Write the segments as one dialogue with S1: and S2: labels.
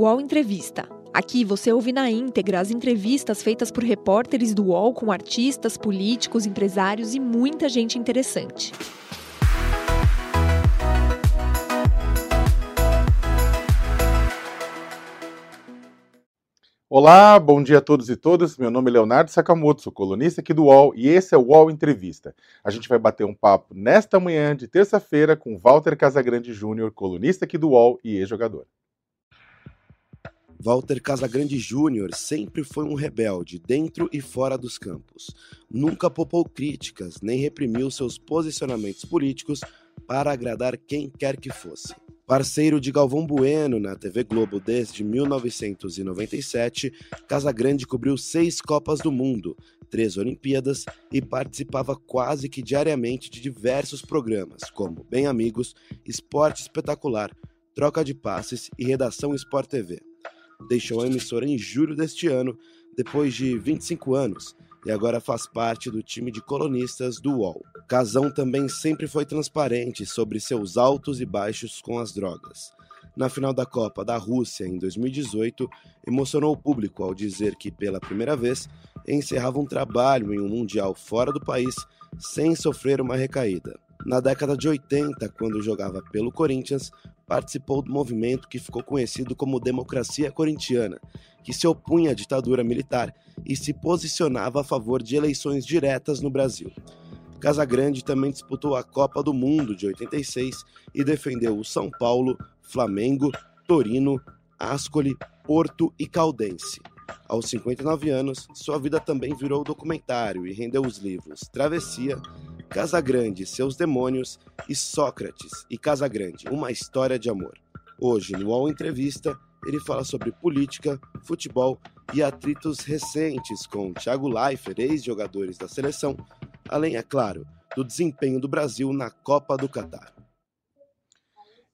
S1: UOL Entrevista. Aqui você ouve na íntegra as entrevistas feitas por repórteres do UOL com artistas, políticos, empresários e muita gente interessante.
S2: Olá, bom dia a todos e todas. Meu nome é Leonardo Sakamoto, sou colunista aqui do UOL e esse é o UOL Entrevista. A gente vai bater um papo nesta manhã de terça-feira com Walter Casagrande Júnior, colunista aqui do UOL e ex-jogador.
S3: Walter Casagrande Júnior sempre foi um rebelde dentro e fora dos campos. Nunca popou críticas nem reprimiu seus posicionamentos políticos para agradar quem quer que fosse. Parceiro de Galvão Bueno na TV Globo desde 1997, Casagrande cobriu seis Copas do Mundo, três Olimpíadas e participava quase que diariamente de diversos programas, como Bem Amigos, Esporte Espetacular, Troca de Passes e Redação Sport TV. Deixou a emissora em julho deste ano, depois de 25 anos, e agora faz parte do time de colonistas do UOL. Casão também sempre foi transparente sobre seus altos e baixos com as drogas. Na final da Copa da Rússia em 2018, emocionou o público ao dizer que, pela primeira vez, encerrava um trabalho em um Mundial fora do país sem sofrer uma recaída. Na década de 80, quando jogava pelo Corinthians, participou do movimento que ficou conhecido como Democracia Corintiana, que se opunha à ditadura militar e se posicionava a favor de eleições diretas no Brasil. Casagrande também disputou a Copa do Mundo de 86 e defendeu o São Paulo, Flamengo, Torino, Ascoli, Porto e Caldense. Aos 59 anos, sua vida também virou documentário e rendeu os livros Travessia, Casagrande, Seus Demônios e Sócrates e Casagrande, Uma História de Amor. Hoje, no UOL Entrevista, ele fala sobre política, futebol e atritos recentes com Thiago Leifert, ex-jogadores da seleção, além, é claro, do desempenho do Brasil na Copa do Catar.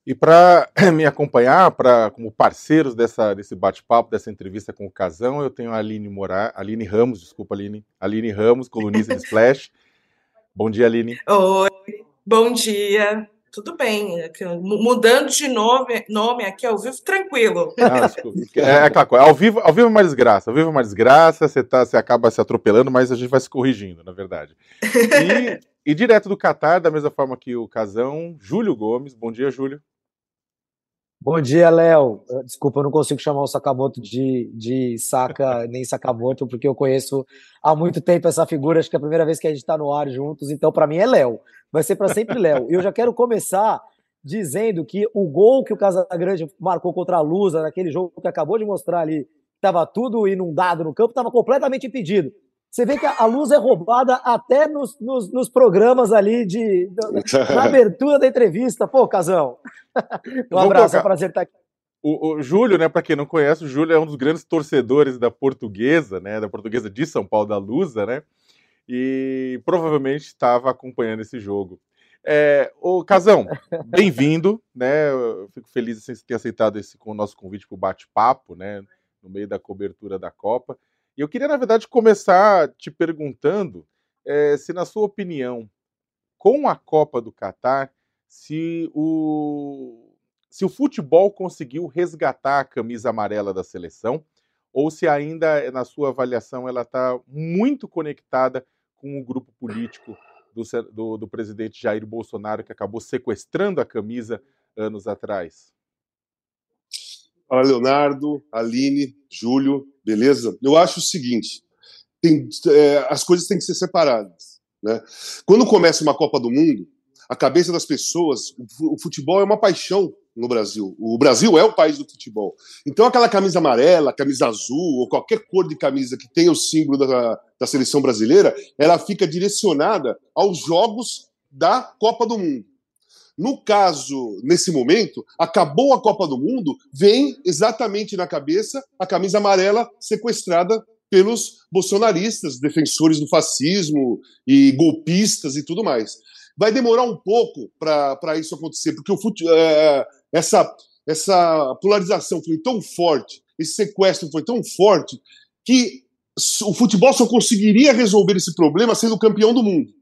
S2: E para me acompanhar, para como parceiros dessa, desse bate-papo, dessa entrevista com o Casão, eu tenho a Aline Morar, Aline Ramos, desculpa, Aline, Aline Ramos, colunista de Splash. Bom dia, Aline.
S4: Oi, bom dia tudo bem. Mudando de nome, nome aqui ao vivo, tranquilo. Ah,
S2: é, é aquela coisa. Ao vivo, ao vivo é uma desgraça. Ao vivo é uma desgraça, você, tá, você acaba se atropelando, mas a gente vai se corrigindo, na verdade. E, e direto do Catar, da mesma forma que o Casão, Júlio Gomes. Bom dia, Júlio.
S5: Bom dia, Léo. Desculpa, eu não consigo chamar o Sakamoto de, de Saka nem Sakamoto, porque eu conheço há muito tempo essa figura. Acho que é a primeira vez que a gente está no ar juntos, então para mim é Léo vai ser para sempre Léo. E eu já quero começar dizendo que o gol que o Casagrande marcou contra a Lusa, naquele jogo que acabou de mostrar ali, estava tudo inundado no campo, estava completamente impedido. Você vê que a luz é roubada até nos, nos, nos programas ali de na abertura da entrevista. Pô, Casão. Um abraço, é um prazer estar aqui.
S2: O, o, Júlio, né, para quem não conhece, o Júlio é um dos grandes torcedores da Portuguesa, né, da Portuguesa de São Paulo da Lusa, né? e provavelmente estava acompanhando esse jogo. É, ô Casão, bem-vindo, né? Eu fico feliz de ter aceitado esse com o nosso convite para o bate-papo, né? No meio da cobertura da Copa. E eu queria, na verdade, começar te perguntando é, se, na sua opinião, com a Copa do Catar, se o, se o futebol conseguiu resgatar a camisa amarela da seleção, ou se ainda, na sua avaliação, ela está muito conectada com o grupo político do, do, do presidente Jair Bolsonaro, que acabou sequestrando a camisa anos atrás?
S6: Fala, Leonardo, Aline, Júlio, beleza? Eu acho o seguinte: tem, é, as coisas têm que ser separadas. Né? Quando começa uma Copa do Mundo, a cabeça das pessoas, o futebol é uma paixão no Brasil. O Brasil é o país do futebol. Então, aquela camisa amarela, camisa azul, ou qualquer cor de camisa que tenha o símbolo da, da seleção brasileira, ela fica direcionada aos jogos da Copa do Mundo. No caso, nesse momento, acabou a Copa do Mundo, vem exatamente na cabeça a camisa amarela sequestrada pelos bolsonaristas, defensores do fascismo e golpistas e tudo mais. Vai demorar um pouco para isso acontecer, porque o fute, é, essa, essa polarização foi tão forte, esse sequestro foi tão forte, que o futebol só conseguiria resolver esse problema sendo campeão do mundo.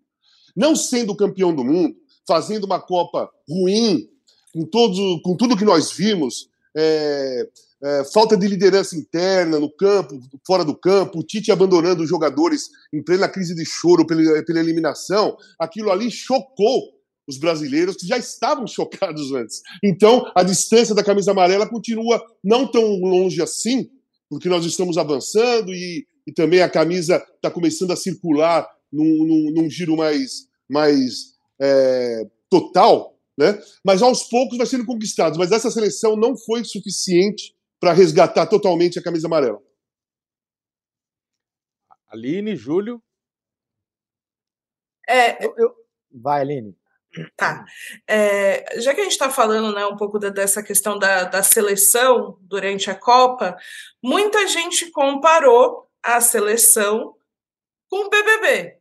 S6: Não sendo campeão do mundo, fazendo uma Copa ruim, com, todo, com tudo que nós vimos, é, é, falta de liderança interna no campo, fora do campo, o Tite abandonando os jogadores em plena crise de choro pela, pela eliminação, aquilo ali chocou os brasileiros que já estavam chocados antes. Então, a distância da camisa amarela continua não tão longe assim, porque nós estamos avançando e, e também a camisa está começando a circular num, num, num giro mais, mais é, total, né? mas aos poucos vai sendo conquistado. Mas essa seleção não foi suficiente para resgatar totalmente a camisa amarela.
S2: Aline, Júlio.
S4: É,
S5: Eu, eu... Vai, Aline.
S4: Tá. É, já que a gente está falando né, um pouco da, dessa questão da, da seleção durante a Copa, muita gente comparou a seleção com o BBB.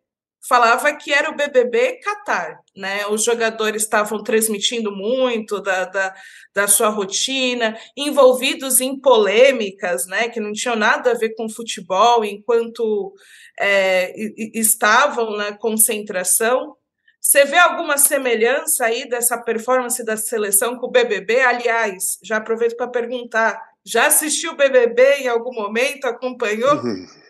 S4: Falava que era o BBB Qatar, né? Os jogadores estavam transmitindo muito da, da, da sua rotina, envolvidos em polêmicas, né? Que não tinham nada a ver com futebol, enquanto é, estavam na concentração. Você vê alguma semelhança aí dessa performance da seleção com o BBB? Aliás, já aproveito para perguntar: já assistiu o BBB em algum momento? Acompanhou?
S6: Uhum.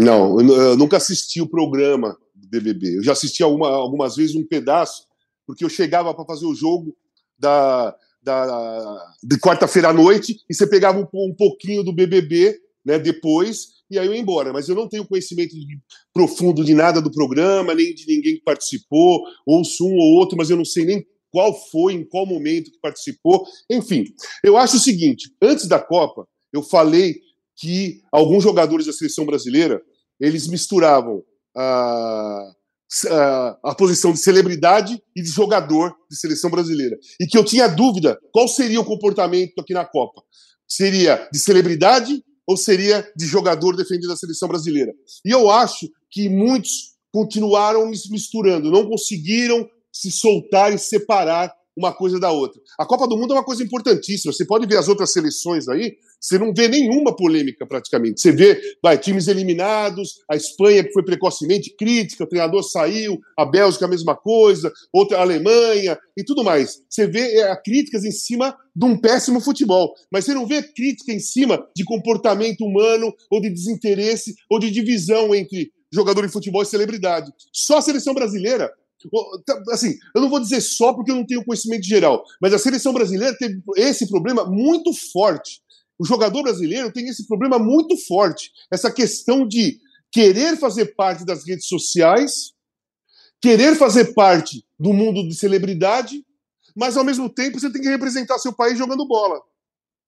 S6: Não, eu nunca assisti o programa do BBB. Eu já assisti alguma, algumas vezes um pedaço, porque eu chegava para fazer o jogo da, da, de quarta-feira à noite e você pegava um, um pouquinho do BBB né, depois e aí eu ia embora. Mas eu não tenho conhecimento de, profundo de nada do programa, nem de ninguém que participou, ouço um ou outro, mas eu não sei nem qual foi, em qual momento que participou. Enfim, eu acho o seguinte: antes da Copa, eu falei que alguns jogadores da seleção brasileira eles misturavam a, a, a, posição de celebridade e de jogador de seleção brasileira. E que eu tinha dúvida qual seria o comportamento aqui na Copa. Seria de celebridade ou seria de jogador defendendo a seleção brasileira? E eu acho que muitos continuaram misturando, não conseguiram se soltar e separar uma coisa da outra. A Copa do Mundo é uma coisa importantíssima. Você pode ver as outras seleções aí, você não vê nenhuma polêmica praticamente. Você vê vai, times eliminados, a Espanha que foi precocemente crítica, o treinador saiu, a Bélgica a mesma coisa, outra a Alemanha e tudo mais. Você vê é, críticas em cima de um péssimo futebol, mas você não vê crítica em cima de comportamento humano ou de desinteresse ou de divisão entre jogador de futebol e celebridade. Só a seleção brasileira assim, eu não vou dizer só porque eu não tenho conhecimento geral, mas a seleção brasileira teve esse problema muito forte. O jogador brasileiro tem esse problema muito forte, essa questão de querer fazer parte das redes sociais, querer fazer parte do mundo de celebridade, mas ao mesmo tempo você tem que representar seu país jogando bola,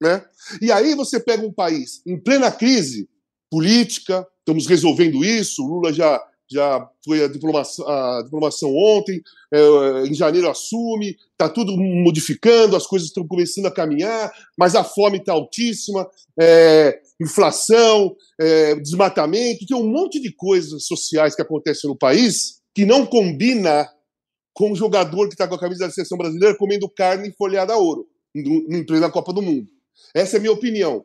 S6: né? E aí você pega um país em plena crise política, estamos resolvendo isso, Lula já já foi a diplomação, a diplomação ontem, é, em janeiro assume, está tudo modificando, as coisas estão começando a caminhar, mas a fome está altíssima, é, inflação, é, desmatamento, tem um monte de coisas sociais que acontecem no país que não combina com o jogador que está com a camisa da seleção brasileira comendo carne folhada a ouro, em plena Copa do Mundo. Essa é a minha opinião.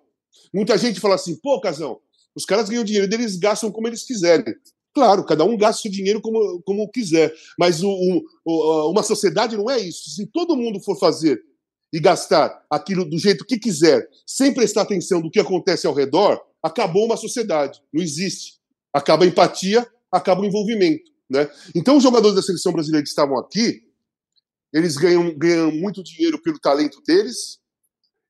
S6: Muita gente fala assim, pô, Casão, os caras ganham dinheiro deles gastam como eles quiserem. Claro, cada um gasta seu dinheiro como, como quiser, mas o, o, uma sociedade não é isso. Se todo mundo for fazer e gastar aquilo do jeito que quiser, sem prestar atenção do que acontece ao redor, acabou uma sociedade. Não existe. Acaba a empatia, acaba o envolvimento. Né? Então, os jogadores da seleção brasileira que estavam aqui, eles ganham, ganham muito dinheiro pelo talento deles.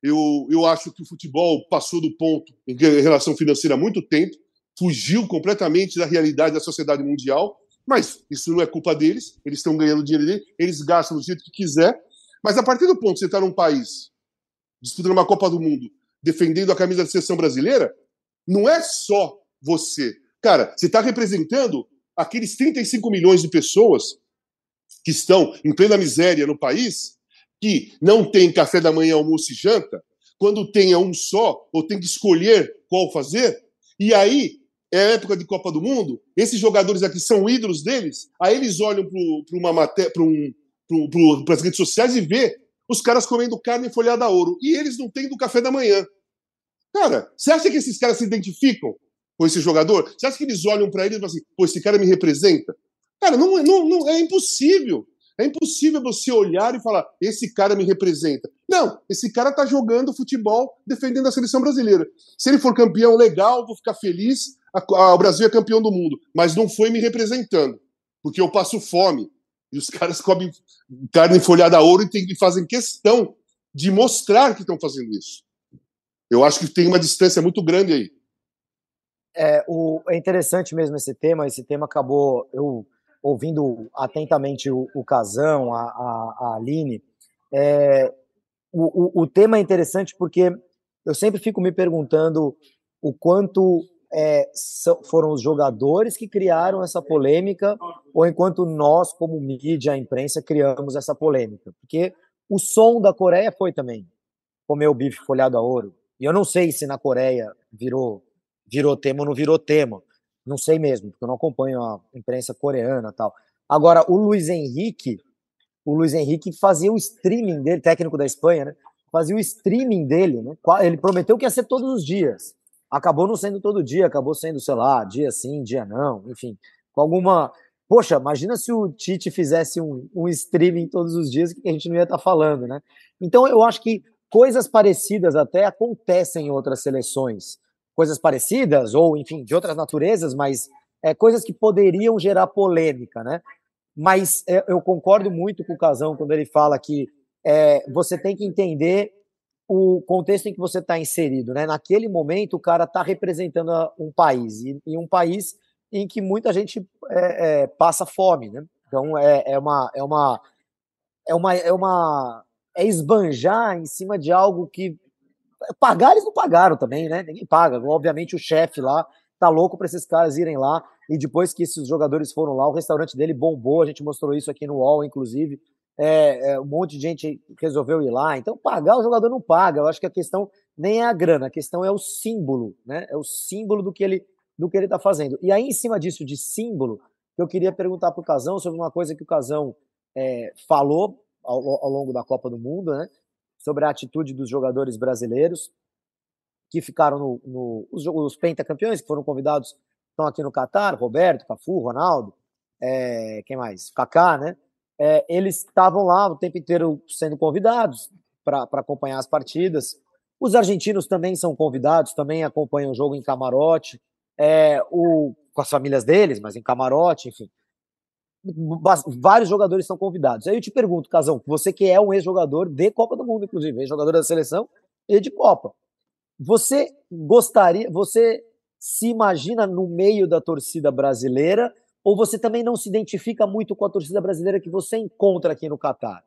S6: Eu, eu acho que o futebol passou do ponto em relação financeira há muito tempo fugiu completamente da realidade da sociedade mundial, mas isso não é culpa deles, eles estão ganhando dinheiro dele, eles gastam do jeito que quiser, mas a partir do ponto que você está num país disputando uma Copa do Mundo, defendendo a camisa da seleção brasileira, não é só você. Cara, você está representando aqueles 35 milhões de pessoas que estão em plena miséria no país, que não tem café da manhã, almoço e janta, quando tem um só, ou tem que escolher qual fazer, e aí é época de Copa do Mundo, esses jogadores aqui são ídolos deles, aí eles olham para uma matéria, para um, as redes sociais e vê os caras comendo carne folhada a ouro. E eles não têm do café da manhã. Cara, você acha que esses caras se identificam com esse jogador? Você acha que eles olham para ele e falam assim, pô, esse cara me representa? Cara, não, não, não é impossível. É impossível você olhar e falar, esse cara me representa. Não, esse cara está jogando futebol defendendo a seleção brasileira. Se ele for campeão, legal, vou ficar feliz, a, a, o Brasil é campeão do mundo. Mas não foi me representando, porque eu passo fome. E os caras comem carne folhada a ouro e, tem, e fazem questão de mostrar que estão fazendo isso. Eu acho que tem uma distância muito grande aí.
S5: É, o, é interessante mesmo esse tema. Esse tema acabou eu ouvindo atentamente o, o Casão, a, a, a Aline. É, o, o, o, tema é interessante porque eu sempre fico me perguntando o quanto é, foram os jogadores que criaram essa polêmica ou enquanto nós, como mídia, a imprensa, criamos essa polêmica. Porque o som da Coreia foi também comer o bife folhado a ouro. E eu não sei se na Coreia virou virou tema ou não virou tema. Não sei mesmo, porque eu não acompanho a imprensa coreana tal. Agora, o Luiz Henrique, o Luiz Henrique fazia o streaming dele, técnico da Espanha, né? Fazia o streaming dele, né? Ele prometeu que ia ser todos os dias. Acabou não sendo todo dia, acabou sendo, sei lá, dia sim, dia não, enfim, com alguma. Poxa, imagina se o Tite fizesse um, um streaming todos os dias que a gente não ia estar tá falando, né? Então eu acho que coisas parecidas até acontecem em outras seleções coisas parecidas, ou enfim, de outras naturezas, mas é, coisas que poderiam gerar polêmica, né? Mas é, eu concordo muito com o Casão quando ele fala que é, você tem que entender o contexto em que você está inserido, né? Naquele momento, o cara está representando um país, e, e, um país em que muita gente é, é, passa fome, né? Então, é, é, uma, é uma... É uma... É uma é esbanjar em cima de algo que Pagar eles não pagaram também, né? Ninguém paga. Obviamente o chefe lá tá louco para esses caras irem lá. E depois que esses jogadores foram lá, o restaurante dele bombou. A gente mostrou isso aqui no UOL, inclusive. É, é, um monte de gente resolveu ir lá. Então, pagar o jogador não paga. Eu acho que a questão nem é a grana, a questão é o símbolo, né? É o símbolo do que ele do que ele está fazendo. E aí, em cima disso de símbolo, eu queria perguntar para o Casão sobre uma coisa que o Casão é, falou ao, ao, longo da Copa do Mundo, né? sobre a atitude dos jogadores brasileiros que ficaram no, no os, os pentacampeões que foram convidados estão aqui no Catar, Roberto, Cafu, Ronaldo, é, quem mais? Kaká, né? É, eles estavam lá o tempo inteiro sendo convidados para acompanhar as partidas. Os argentinos também são convidados, também acompanham o jogo em camarote, é, o, com as famílias deles, mas em camarote, enfim vários jogadores são convidados. Aí eu te pergunto, Casão, você que é um ex-jogador de Copa do Mundo, inclusive, ex-jogador da seleção e de Copa. Você gostaria, você se imagina no meio da torcida brasileira ou você também não se identifica muito com a torcida brasileira que você encontra aqui no Catar?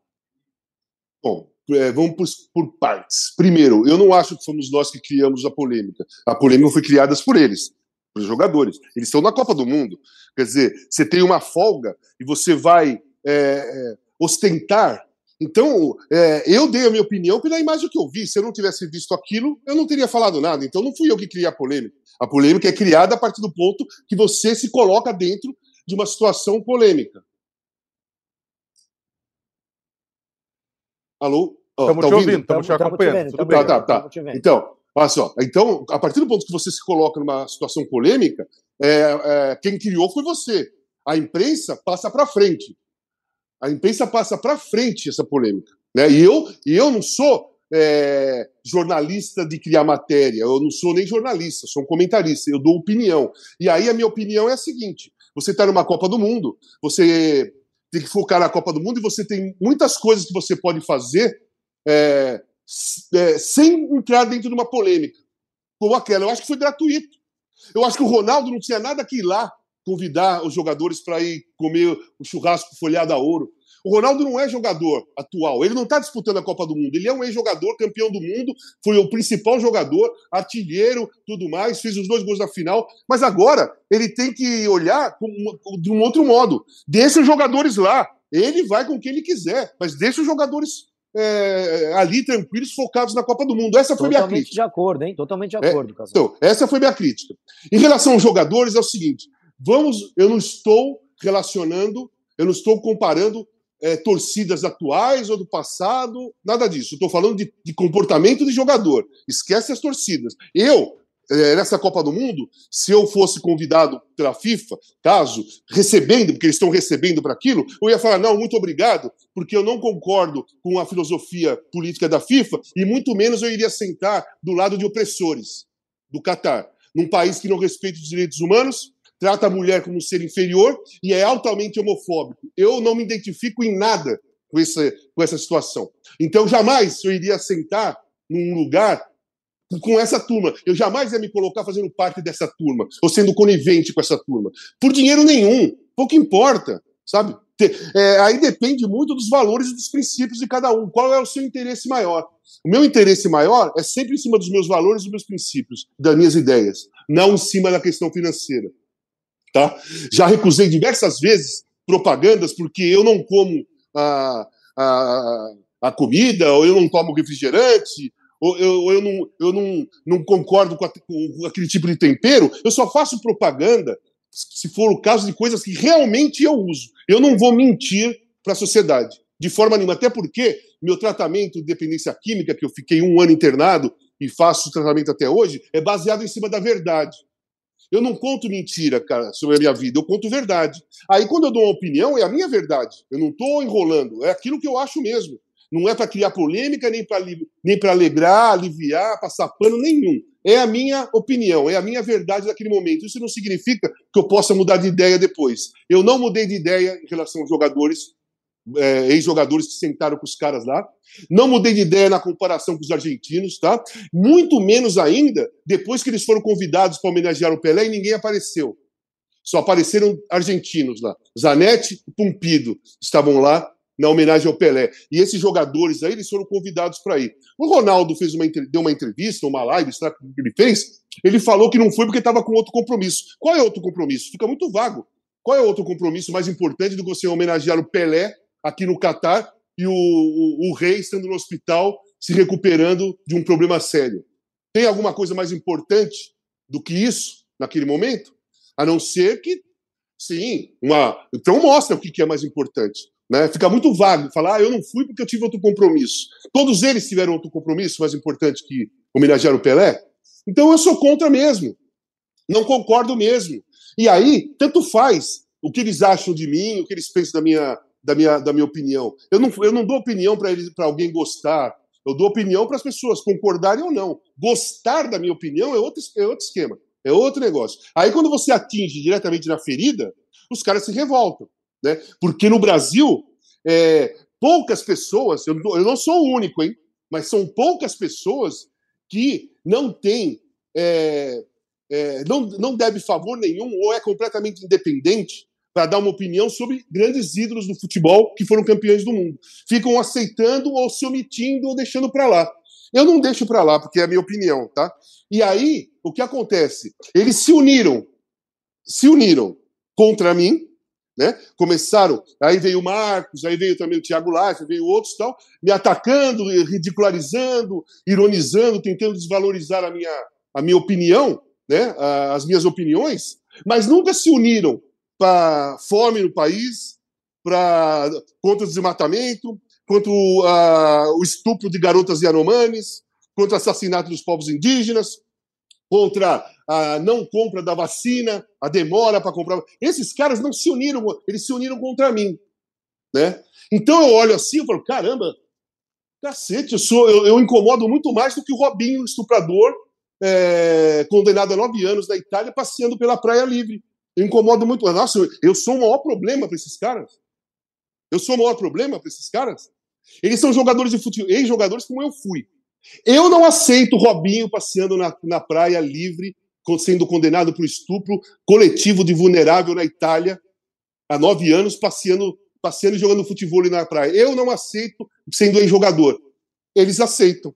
S6: Bom, é, vamos por, por, partes. Primeiro, eu não acho que fomos nós que criamos a polêmica. A polêmica foi criada por eles para os jogadores. Eles estão na Copa do Mundo. Quer dizer, você tem uma folga e você vai é, é, ostentar. Então, é, eu dei a minha opinião pela imagem que eu vi. Se eu não tivesse visto aquilo, eu não teria falado nada. Então, não fui eu que criei a polêmica. A polêmica é criada a partir do ponto que você se coloca dentro de uma situação polêmica. Alô?
S2: Estamos tá te ouvindo, estamos te acompanhando.
S6: Tá, tá, tá. Então, Olha só, então, a partir do ponto que você se coloca numa situação polêmica, é, é, quem criou foi você. A imprensa passa para frente. A imprensa passa para frente essa polêmica. Né? E, eu, e eu não sou é, jornalista de criar matéria, eu não sou nem jornalista, sou um comentarista, eu dou opinião. E aí a minha opinião é a seguinte: você está numa Copa do Mundo, você tem que focar na Copa do Mundo e você tem muitas coisas que você pode fazer é, é, sem entrar dentro de uma polêmica como aquela. Eu acho que foi gratuito. Eu acho que o Ronaldo não tinha nada que ir lá convidar os jogadores para ir comer o churrasco folhado a ouro. O Ronaldo não é jogador atual, ele não está disputando a Copa do Mundo, ele é um ex-jogador, campeão do mundo, foi o principal jogador, artilheiro, tudo mais, fez os dois gols na final, mas agora ele tem que olhar de um outro modo. Deixa os jogadores lá, ele vai com quem ele quiser, mas deixa os jogadores é, ali tranquilos, focados na Copa do Mundo. Essa foi
S5: Totalmente
S6: minha crítica.
S5: de acordo, hein? Totalmente de é, acordo,
S6: é, Então, essa foi minha crítica. Em relação aos jogadores, é o seguinte: vamos, eu não estou relacionando, eu não estou comparando é, torcidas atuais ou do passado, nada disso. Estou falando de, de, comportamento de jogador. Esquece as torcidas. Eu é, nessa Copa do Mundo, se eu fosse convidado pela FIFA, caso, recebendo, porque eles estão recebendo para aquilo, eu ia falar, não, muito obrigado, porque eu não concordo com a filosofia política da FIFA, e muito menos eu iria sentar do lado de opressores do Catar, num país que não respeita os direitos humanos, trata a mulher como um ser inferior e é altamente homofóbico. Eu não me identifico em nada com essa, com essa situação. Então, jamais eu iria sentar num lugar com essa turma. Eu jamais ia me colocar fazendo parte dessa turma, ou sendo conivente com essa turma. Por dinheiro nenhum. Pouco importa, sabe? É, aí depende muito dos valores e dos princípios de cada um. Qual é o seu interesse maior? O meu interesse maior é sempre em cima dos meus valores, dos meus princípios, das minhas ideias, não em cima da questão financeira. Tá? Já recusei diversas vezes propagandas porque eu não como a, a, a comida, ou eu não tomo refrigerante, ou eu, ou eu, não, eu não, não concordo com, a, com aquele tipo de tempero, eu só faço propaganda se for o caso de coisas que realmente eu uso. Eu não vou mentir para a sociedade, de forma nenhuma. Até porque meu tratamento de dependência química, que eu fiquei um ano internado e faço tratamento até hoje, é baseado em cima da verdade. Eu não conto mentira, cara, sobre a minha vida, eu conto verdade. Aí, quando eu dou uma opinião, é a minha verdade. Eu não estou enrolando, é aquilo que eu acho mesmo. Não é para criar polêmica, nem para nem alegrar, aliviar, passar pano nenhum. É a minha opinião, é a minha verdade naquele momento. Isso não significa que eu possa mudar de ideia depois. Eu não mudei de ideia em relação aos jogadores, é, ex-jogadores que sentaram com os caras lá. Não mudei de ideia na comparação com os argentinos, tá? Muito menos ainda depois que eles foram convidados para homenagear o Pelé e ninguém apareceu. Só apareceram argentinos lá. Zanetti e Pumpido estavam lá na homenagem ao Pelé. E esses jogadores aí, eles foram convidados para ir. O Ronaldo fez uma, deu uma entrevista, uma live, sabe o que ele fez? Ele falou que não foi porque estava com outro compromisso. Qual é outro compromisso? Fica muito vago. Qual é outro compromisso mais importante do que você homenagear o Pelé aqui no Catar e o, o, o rei estando no hospital se recuperando de um problema sério? Tem alguma coisa mais importante do que isso naquele momento? A não ser que, sim, uma. Então mostra o que é mais importante. Né? Fica muito vago falar, ah, eu não fui porque eu tive outro compromisso. Todos eles tiveram outro compromisso mais importante que homenagear o Pelé? Então eu sou contra mesmo. Não concordo mesmo. E aí, tanto faz o que eles acham de mim, o que eles pensam da minha, da minha, da minha opinião. Eu não, eu não dou opinião para alguém gostar. Eu dou opinião para as pessoas concordarem ou não. Gostar da minha opinião é outro, é outro esquema, é outro negócio. Aí, quando você atinge diretamente na ferida, os caras se revoltam. Né? Porque no Brasil, é, poucas pessoas, eu, eu não sou o único, hein? mas são poucas pessoas que não têm, é, é, não, não deve favor nenhum ou é completamente independente para dar uma opinião sobre grandes ídolos do futebol que foram campeões do mundo. Ficam aceitando ou se omitindo ou deixando para lá. Eu não deixo para lá, porque é a minha opinião, tá? E aí, o que acontece? Eles se uniram, se uniram contra mim, né? Começaram, aí veio o Marcos, aí veio também o Thiago Leifert, veio outros tal, me atacando, ridicularizando, ironizando, tentando desvalorizar a minha, a minha opinião, né? as minhas opiniões, mas nunca se uniram para fome no país, para contra o desmatamento, contra o, uh, o estupro de garotas Yanomamis, contra o assassinato dos povos indígenas, contra a não compra da vacina, a demora para comprar. Esses caras não se uniram, eles se uniram contra mim. Né? Então eu olho assim e falo: caramba, cacete, eu, sou, eu, eu, incomodo muito mais do que o Robinho, estuprador, é, condenado a nove anos na Itália, passeando pela praia livre. Eu incomodo muito. Nossa, eu, eu sou o maior problema para esses caras. Eu sou o maior problema para esses caras. Eles são jogadores de futebol, ex-jogadores como eu fui. Eu não aceito Robinho passeando na, na praia livre, sendo condenado por estupro coletivo de vulnerável na Itália há nove anos, passeando, passeando e jogando futebol na praia. Eu não aceito sendo ex-jogador. Eles aceitam.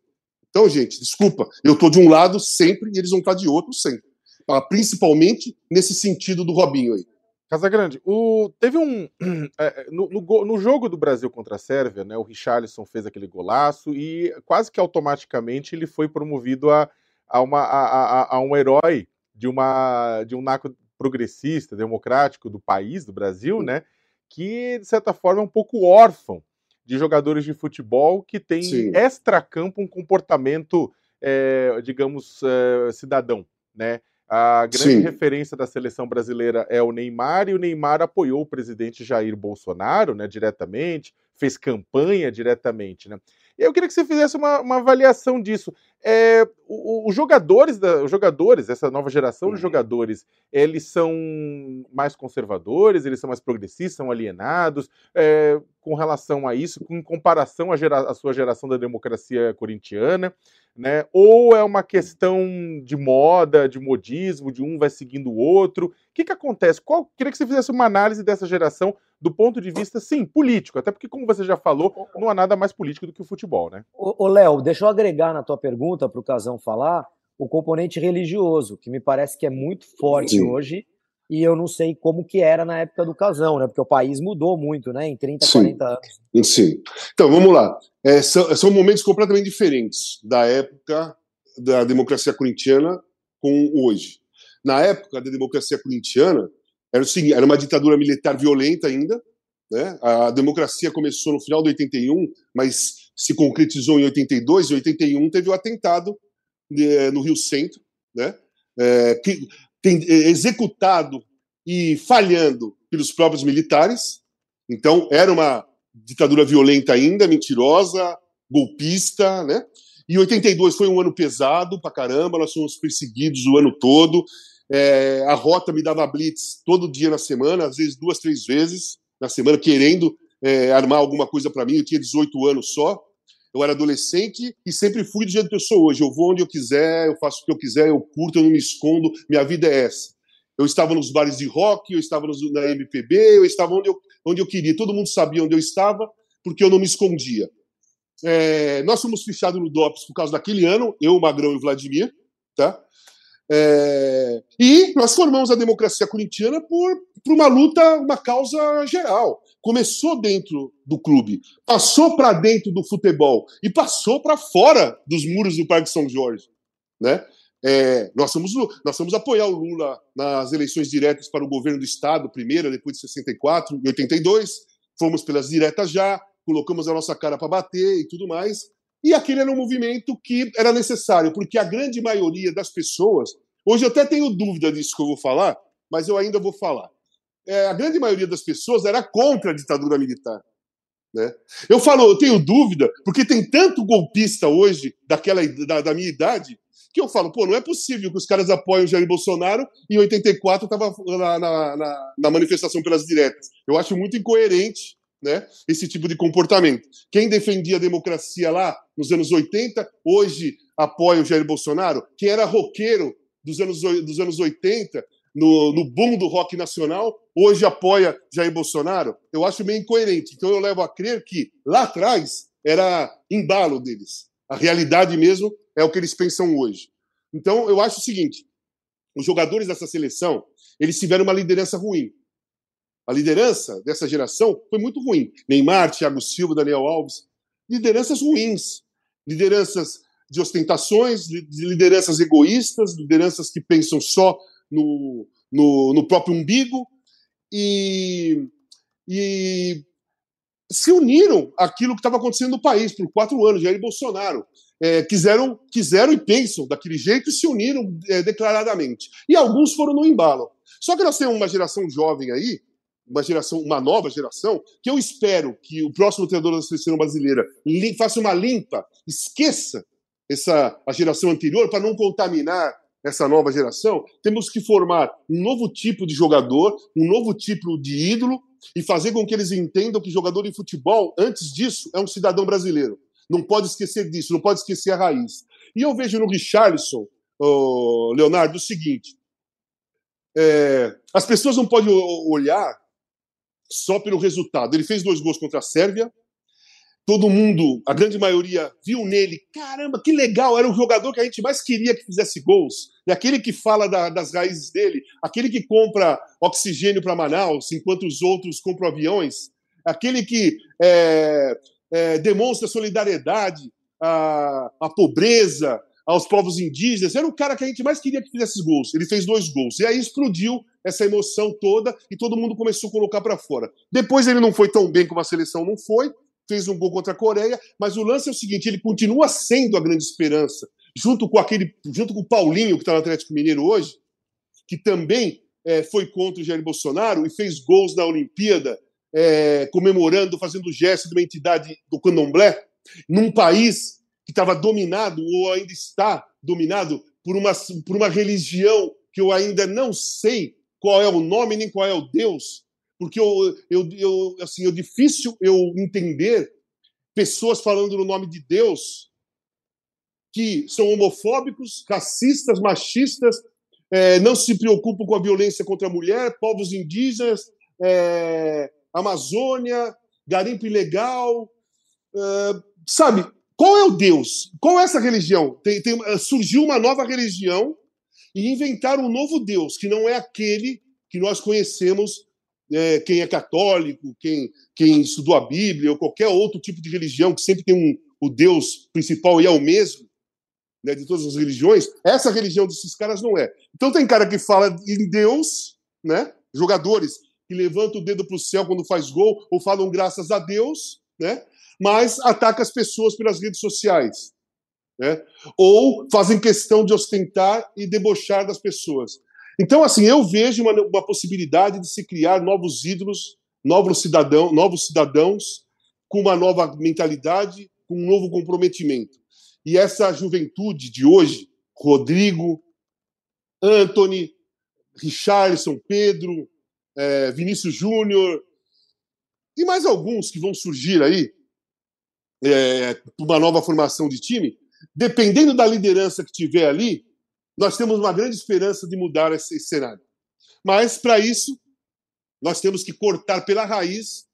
S6: Então, gente, desculpa, eu estou de um lado sempre e eles vão estar de outro sempre. Ah, principalmente nesse sentido do Robinho aí.
S2: Casagrande, o, teve um. É, no, no, no, jogo do Brasil contra a Sérvia, né, o Richarlison fez aquele golaço e quase que automaticamente ele foi promovido a, a, uma, a, a um herói de, uma, de um naco progressista, democrático do país, do Brasil, né? Que, de certa forma, é um pouco órfão de jogadores de futebol que tem extra-campo um comportamento, é, digamos, é, cidadão né? A grande Sim. referência da seleção brasileira é o Neymar, e o Neymar apoiou o presidente Jair Bolsonaro, né, diretamente, fez campanha diretamente, né? E eu queria que você fizesse uma, uma avaliação disso. É, os jogadores, da, os jogadores, essa nova geração de uhum. jogadores, eles são mais conservadores, eles são mais progressistas, são alienados, é, com relação a isso, com comparação à, gera, à sua geração da democracia corintiana né? Ou é uma questão de moda, de modismo, de um vai seguindo o outro? O que, que acontece? Qual, queria que você fizesse uma análise dessa geração do ponto de vista, sim, político. Até porque, como você já falou, não há nada mais político do que o futebol, né?
S5: Ô, Léo, deixa eu agregar na tua pergunta para o Casão falar o componente religioso, que me parece que é muito forte sim. hoje e eu não sei como que era na época do Casão, né? Porque o país mudou muito, né? Em 30, Sim. 40 anos.
S6: Sim. Então, vamos lá. É, são, são, momentos completamente diferentes da época da democracia corintiana com hoje. Na época da democracia corintiana, era o seguinte, era uma ditadura militar violenta ainda, né? A democracia começou no final de 81, mas se concretizou em 82, e 81 teve o atentado de, no Rio Centro, né? É, que, tem, eh, executado e falhando pelos próprios militares. Então, era uma ditadura violenta ainda, mentirosa, golpista, né? E 82 foi um ano pesado pra caramba, nós fomos perseguidos o ano todo. É, a rota me dava blitz todo dia na semana, às vezes duas, três vezes na semana, querendo é, armar alguma coisa para mim. Eu tinha 18 anos só. Eu era adolescente e sempre fui do jeito que eu sou hoje. Eu vou onde eu quiser, eu faço o que eu quiser, eu curto, eu não me escondo. Minha vida é essa. Eu estava nos bares de rock, eu estava na MPB, eu estava onde eu, onde eu queria. Todo mundo sabia onde eu estava, porque eu não me escondia. É, nós fomos fechados no DOPS por causa daquele ano, eu, Magrão e Vladimir, tá? É, e nós formamos a democracia corintiana por, por uma luta, uma causa geral. Começou dentro do clube, passou para dentro do futebol e passou para fora dos muros do Parque São Jorge. Né? É, nós, fomos, nós fomos apoiar o Lula nas eleições diretas para o governo do Estado, primeira, depois de 64 e 82. Fomos pelas diretas já, colocamos a nossa cara para bater e tudo mais. E aquele era um movimento que era necessário, porque a grande maioria das pessoas, hoje eu até tenho dúvida disso que eu vou falar, mas eu ainda vou falar. É, a grande maioria das pessoas era contra a ditadura militar. Né? Eu falo, eu tenho dúvida, porque tem tanto golpista hoje, daquela da, da minha idade, que eu falo, pô, não é possível que os caras apoiem o Jair Bolsonaro e em 84 estava na, na, na, manifestação pelas diretas. Eu acho muito incoerente né, esse tipo de comportamento. Quem defendia a democracia lá nos anos 80, hoje apoia o Jair Bolsonaro. Quem era roqueiro dos anos, dos anos 80, no, no boom do rock nacional, hoje apoia Jair Bolsonaro. Eu acho meio incoerente. Então eu levo a crer que lá atrás era embalo deles. A realidade mesmo é o que eles pensam hoje. Então eu acho o seguinte: os jogadores dessa seleção eles tiveram uma liderança ruim. A liderança dessa geração foi muito ruim. Neymar, Thiago Silva, Daniel Alves. Lideranças ruins. Lideranças de ostentações, lideranças egoístas, lideranças que pensam só no, no, no próprio umbigo. E, e se uniram àquilo que estava acontecendo no país por quatro anos. Jair Bolsonaro é, quiseram, quiseram e pensam daquele jeito e se uniram é, declaradamente. E alguns foram no embalo. Só que nós temos uma geração jovem aí uma geração, uma nova geração, que eu espero que o próximo treinador da seleção brasileira faça uma limpa, esqueça essa a geração anterior para não contaminar essa nova geração. Temos que formar um novo tipo de jogador, um novo tipo de ídolo e fazer com que eles entendam que jogador de futebol, antes disso, é um cidadão brasileiro. Não pode esquecer disso, não pode esquecer a raiz. E eu vejo no Richarlison, Leonardo, o seguinte: é, as pessoas não podem olhar só pelo resultado. Ele fez dois gols contra a Sérvia. Todo mundo, a grande maioria, viu nele. Caramba, que legal! Era o jogador que a gente mais queria que fizesse gols. E aquele que fala da, das raízes dele, aquele que compra oxigênio para Manaus, enquanto os outros compram aviões, aquele que é, é, demonstra solidariedade à, à pobreza, aos povos indígenas. Era o cara que a gente mais queria que fizesse gols. Ele fez dois gols. E aí explodiu essa emoção toda e todo mundo começou a colocar para fora. Depois ele não foi tão bem como a seleção não foi, fez um gol contra a Coreia, mas o lance é o seguinte: ele continua sendo a grande esperança. junto com aquele, junto com o Paulinho, que está no Atlético Mineiro hoje, que também é, foi contra o Jair Bolsonaro e fez gols na Olimpíada, é, comemorando, fazendo gesto de uma entidade do candomblé, num país que estava dominado, ou ainda está dominado, por uma, por uma religião que eu ainda não sei qual é o nome nem qual é o Deus, porque eu, eu, eu assim, é difícil eu entender pessoas falando no nome de Deus que são homofóbicos, racistas, machistas, é, não se preocupam com a violência contra a mulher, povos indígenas, é, Amazônia, garimpo ilegal, é, sabe? Qual é o Deus? Qual é essa religião? Tem, tem, surgiu uma nova religião e inventaram um novo Deus, que não é aquele que nós conhecemos, é, quem é católico, quem, quem estudou a Bíblia, ou qualquer outro tipo de religião, que sempre tem um, o Deus principal e é o mesmo, né, de todas as religiões. Essa religião desses caras não é. Então tem cara que fala em Deus, né? jogadores que levantam o dedo para o céu quando faz gol, ou falam graças a Deus, né? mas ataca as pessoas pelas redes sociais. Né? Ou fazem questão de ostentar e debochar das pessoas. Então, assim, eu vejo uma, uma possibilidade de se criar novos ídolos, novos, cidadão, novos cidadãos com uma nova mentalidade, com um novo comprometimento. E essa juventude de hoje, Rodrigo, Anthony, Richarlison, Pedro, é, Vinícius Júnior, e mais alguns que vão surgir aí, é, uma nova formação de time, dependendo da liderança que tiver ali, nós temos uma grande esperança de mudar esse, cenário. Mas, para isso, nós temos que cortar pela raiz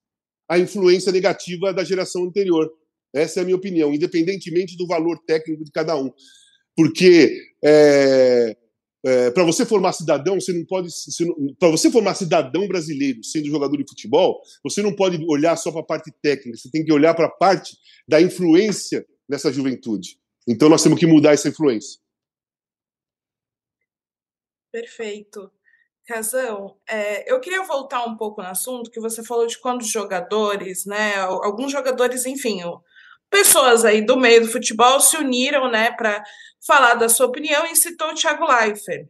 S6: a influência negativa da geração anterior. Essa é a minha opinião, independentemente do valor técnico de cada um. Porque é, é, para você formar cidadão, você não pode. Para você formar cidadão brasileiro sendo jogador de futebol, você não pode olhar só para a parte técnica, você tem que olhar para a parte da influência nessa juventude. Então nós temos que mudar essa influência.
S4: Perfeito. Casão, é, eu queria voltar um pouco no assunto que você falou de quando os jogadores, né, alguns jogadores, enfim, pessoas aí do meio do futebol se uniram, né, para falar da sua opinião e citou o Thiago Leifert.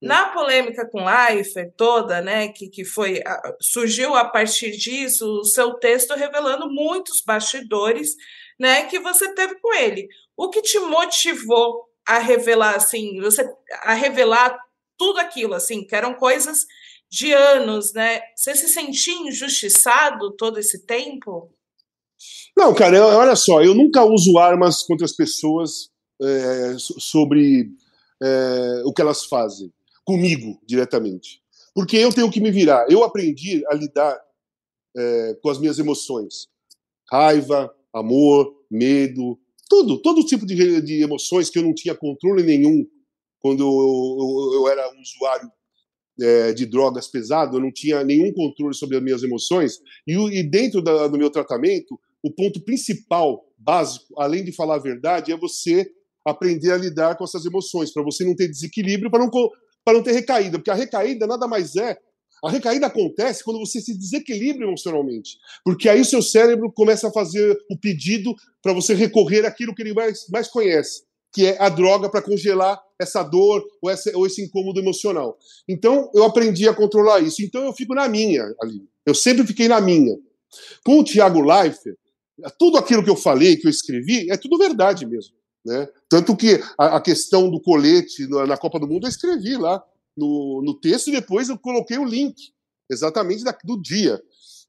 S4: Na polêmica com Leifert toda, né, que, que foi surgiu a partir disso o seu texto revelando muitos bastidores, né, que você teve com ele. O que te motivou a revelar assim, você a revelar tudo aquilo, assim, que eram coisas de anos, né? Você se sentia injustiçado todo esse tempo?
S6: Não, cara, olha só, eu nunca uso armas contra as pessoas é, sobre é, o que elas fazem, comigo diretamente. Porque eu tenho que me virar. Eu aprendi a lidar é, com as minhas emoções: raiva, amor, medo, tudo, todo tipo de, de emoções que eu não tinha controle nenhum quando eu, eu, eu era um usuário é, de drogas pesado, eu não tinha nenhum controle sobre as minhas emoções. E, e dentro da, do meu tratamento, o ponto principal, básico, além de falar a verdade, é você aprender a lidar com essas emoções, para você não ter desequilíbrio, para não, não ter recaída. Porque a recaída nada mais é. A recaída acontece quando você se desequilibra emocionalmente. Porque aí o seu cérebro começa a fazer o pedido para você recorrer àquilo que ele mais, mais conhece, que é a droga para congelar essa dor ou, essa, ou esse incômodo emocional. Então, eu aprendi a controlar isso. Então, eu fico na minha ali. Eu sempre fiquei na minha. Com o Tiago Leifert, tudo aquilo que eu falei, que eu escrevi, é tudo verdade mesmo. Né? Tanto que a, a questão do colete na, na, Copa do Mundo eu escrevi lá no, no texto e depois eu coloquei o link exatamente da, do dia.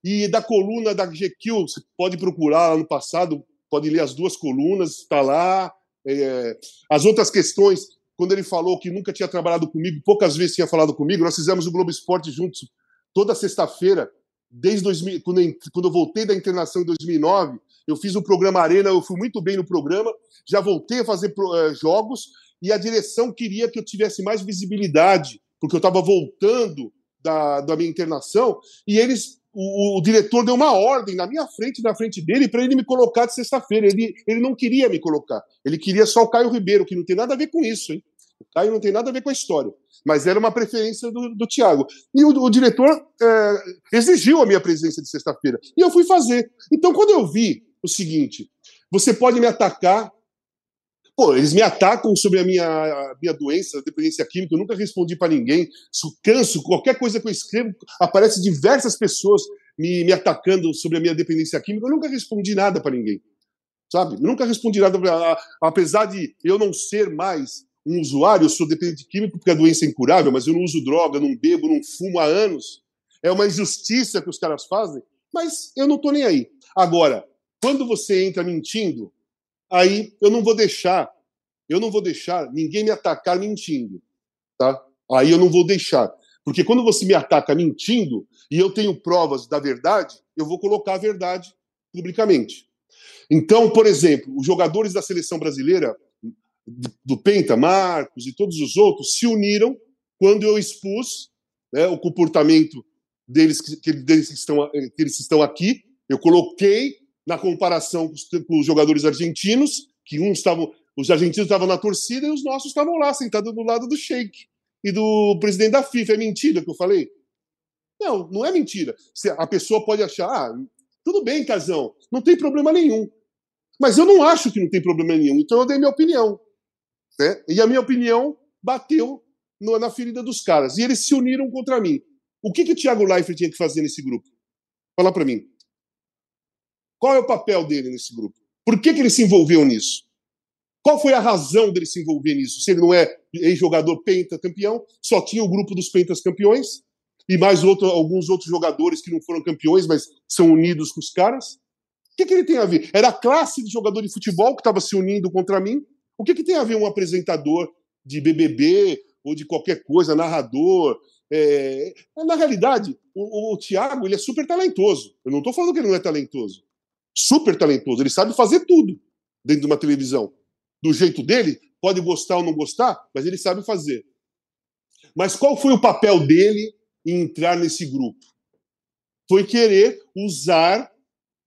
S6: E da coluna da GQ, você pode procurar lá no passado, pode ler as duas colunas, está lá. É, as outras questões, quando ele falou que nunca tinha trabalhado comigo, poucas vezes tinha falado comigo, nós fizemos o Globo Esporte juntos toda sexta-feira, desde 2000, quando, eu, quando eu voltei da internação em 2009, eu fiz o programa Arena, eu fui muito bem no programa, já voltei a fazer uh, jogos e a direção queria que eu tivesse mais visibilidade, porque eu estava voltando da, da minha internação e eles o, o, diretor deu uma ordem na minha frente, na frente dele, para ele me colocar de sexta-feira. Ele, ele não queria me colocar. Ele queria só o Caio Ribeiro, que não tem nada a ver com isso, hein? O Caio não tem nada a ver com a história. Mas era uma preferência do, do Thiago. E o, o diretor é, exigiu a minha presença de sexta-feira. E eu fui fazer. Então, quando eu vi o seguinte: você pode me atacar Pô, eles me atacam sobre a minha, a minha doença, a dependência química, eu nunca respondi para ninguém. Canso, qualquer coisa que eu escrevo, aparece diversas pessoas me, me atacando sobre a minha dependência química, eu nunca respondi nada para ninguém. Sabe? Eu nunca respondi nada, pra, apesar de eu não ser mais um usuário, eu sou dependente químico porque a doença é incurável, mas eu não uso droga, não bebo, não fumo há anos. É uma injustiça que os caras fazem, mas eu não estou nem aí. Agora, quando você entra mentindo, aí eu não vou deixar, eu não vou deixar ninguém me atacar mentindo, tá? Aí eu não vou deixar. Porque quando você me ataca mentindo e eu tenho provas da verdade, eu vou colocar a verdade publicamente. Então, por exemplo, os jogadores da seleção brasileira, do Penta, Marcos e todos os outros, se uniram quando eu expus né, o comportamento deles que, que, deles que, estão, que eles estão aqui. Eu coloquei na comparação com os, jogadores argentinos, que uns estavam, os argentinos estavam na torcida e os nossos estavam lá, sentados do lado do Sheik e do presidente da FIFA. É mentira que eu falei? Não, não é mentira. A pessoa pode achar, ah, tudo bem, Casão, não tem problema nenhum. Mas eu não acho que não tem problema nenhum, então eu dei minha opinião. Né? E a minha opinião bateu no, na ferida dos caras. E eles se uniram contra mim. O que, que o Thiago Leifert tinha que fazer nesse grupo? Fala para mim. Qual é o papel dele nesse grupo? Por que, que ele se envolveu nisso? Qual foi a razão dele se envolver nisso? Se ele não é ex-jogador penta campeão, só tinha o grupo dos pentas campeões e mais outro, alguns outros jogadores que não foram campeões, mas são unidos com os caras. O que, que ele tem a ver? Era a classe de jogador de futebol que estava se unindo contra mim. O que, que tem a ver um apresentador de BBB ou de qualquer coisa, narrador? É... Na realidade, o, o Thiago ele é super talentoso. Eu não estou falando que ele não é talentoso super talentoso. Ele sabe fazer tudo dentro de uma televisão. Do jeito dele, pode gostar ou não gostar, mas ele sabe fazer. Mas qual foi o papel dele em entrar nesse grupo? Foi querer usar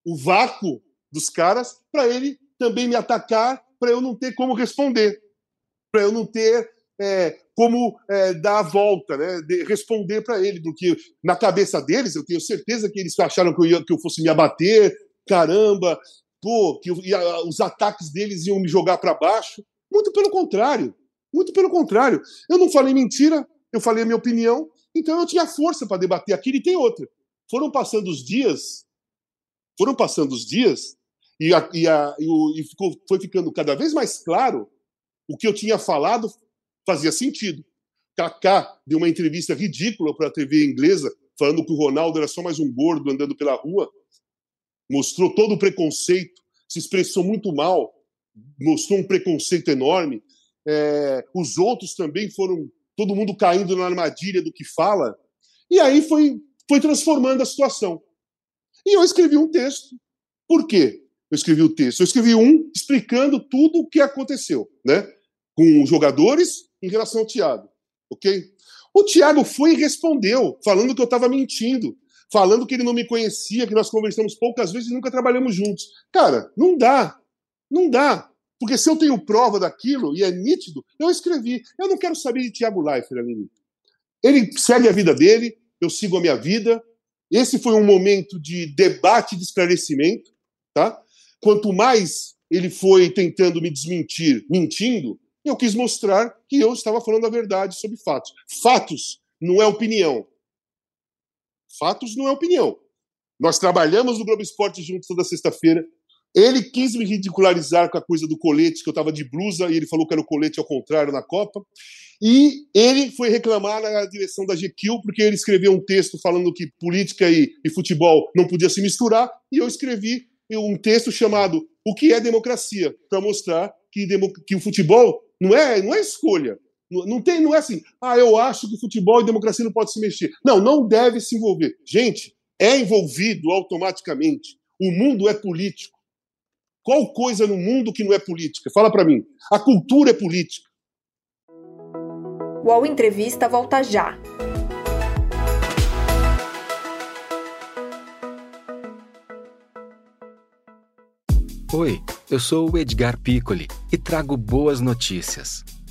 S6: o vácuo dos caras para ele também me atacar, para eu não ter como responder, para eu não ter é, como é, dar a volta, né, de responder para ele, porque na cabeça deles eu tenho certeza que eles acharam que eu, ia, que eu fosse me abater, caramba, pô, que os ataques deles iam me jogar para baixo. Muito pelo contrário. Muito pelo contrário. Eu não falei mentira, eu falei a minha opinião, então eu tinha força para debater aquilo e tem outra. Foram passando os dias, foram passando os dias, e, a, e, a, e, o, e ficou, foi ficando cada vez mais claro o que eu tinha falado fazia sentido. Kaká deu uma entrevista ridícula para a TV inglesa, falando que o Ronaldo era só mais um gordo andando pela rua mostrou todo o preconceito, se expressou muito mal, mostrou um preconceito enorme. É, os outros também foram, todo mundo caindo na armadilha do que fala. E aí foi, foi transformando a situação. E eu escrevi um texto. Por quê? Eu escrevi o texto. Eu escrevi um explicando tudo o que aconteceu, né? Com os jogadores em relação ao Thiago, ok? O Thiago foi e respondeu, falando que eu estava mentindo, falando que ele não me conhecia, que nós conversamos poucas vezes e nunca trabalhamos juntos. Cara, não dá. Não dá. Porque se eu tenho prova daquilo e é nítido, eu escrevi. Eu não quero saber de Tiago Leifert, Aline. Ele segue a vida dele, eu sigo a minha vida. Esse foi um momento de debate de esclarecimento. Tá? Quanto mais ele foi tentando me desmentir, mentindo, eu quis mostrar que eu estava falando a verdade sobre fatos. Fatos não é opinião. Fatos não é opinião. Nós trabalhamos no Globo Esporte juntos toda sexta-feira. Ele quis me ridicularizar com a coisa do colete, que eu estava de blusa, e ele falou que era o colete ao contrário na Copa. E ele foi reclamar na direção da GQ, porque ele escreveu um texto falando que política e, e futebol não podia se misturar, e eu escrevi um texto chamado O que é democracia? para mostrar que, que o futebol não é, não é escolha. Não, tem, não é assim, ah, eu acho que futebol e democracia não podem se mexer. Não, não deve se envolver. Gente, é envolvido automaticamente. O mundo é político. Qual coisa no mundo que não é política? Fala para mim. A cultura é política.
S1: O UOL Entrevista volta já.
S7: Oi, eu sou o Edgar Piccoli e trago boas notícias.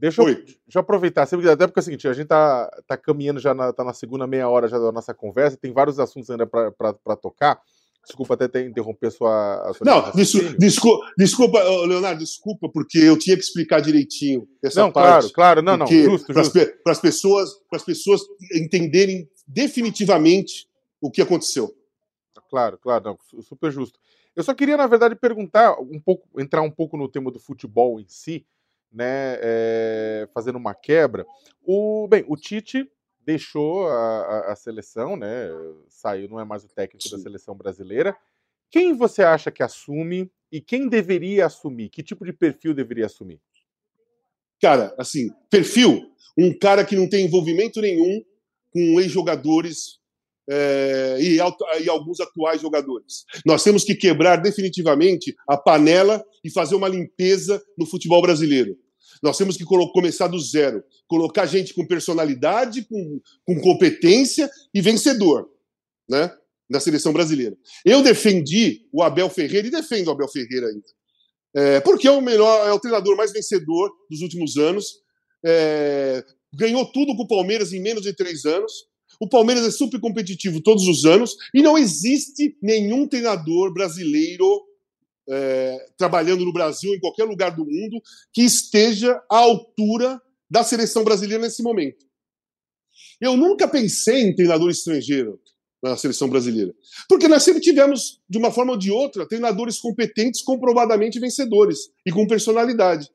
S2: Deixa eu, aproveitar, até porque é o seguinte, a gente tá, tá caminhando já na, tá na segunda meia hora já da nossa conversa, tem vários assuntos ainda para tocar. Desculpa até ter interromper a sua. A sua
S6: não, desculpa, desculpa, Leonardo, desculpa, porque eu tinha que explicar direitinho essa
S2: não,
S6: parte.
S2: Claro, claro, não, não, justo,
S6: para as pessoas, as pessoas entenderem definitivamente o que aconteceu.
S2: Claro, claro, não, super justo. Eu só queria, na verdade, perguntar um pouco, entrar um pouco no tema do futebol em si, né? É, fazendo uma quebra. O, bem, o Tite deixou a, a, a, seleção, né? Saiu, não é mais o técnico Sim. da seleção brasileira. Quem você acha que assume e quem deveria assumir? Que tipo de perfil deveria assumir?
S6: Cara, assim, perfil, um cara que não tem envolvimento nenhum com ex-jogadores é, e, e, alguns atuais jogadores. Nós temos que quebrar definitivamente a panela e fazer uma limpeza no futebol brasileiro. Nós temos que começar do zero, colocar gente com personalidade, com, com competência e vencedor, né? Na seleção brasileira. Eu defendi o Abel Ferreira e defendo o Abel Ferreira ainda. É, porque é o melhor, é o treinador mais vencedor dos últimos anos. É, ganhou tudo com o Palmeiras em menos de três anos. O Palmeiras é super competitivo todos os anos e não existe nenhum treinador brasileiro é, trabalhando no Brasil, em qualquer lugar do mundo, que esteja à altura da seleção brasileira nesse momento. Eu nunca pensei em treinador estrangeiro na seleção brasileira, porque nós sempre tivemos, de uma forma ou de outra, treinadores competentes, comprovadamente vencedores e com personalidade.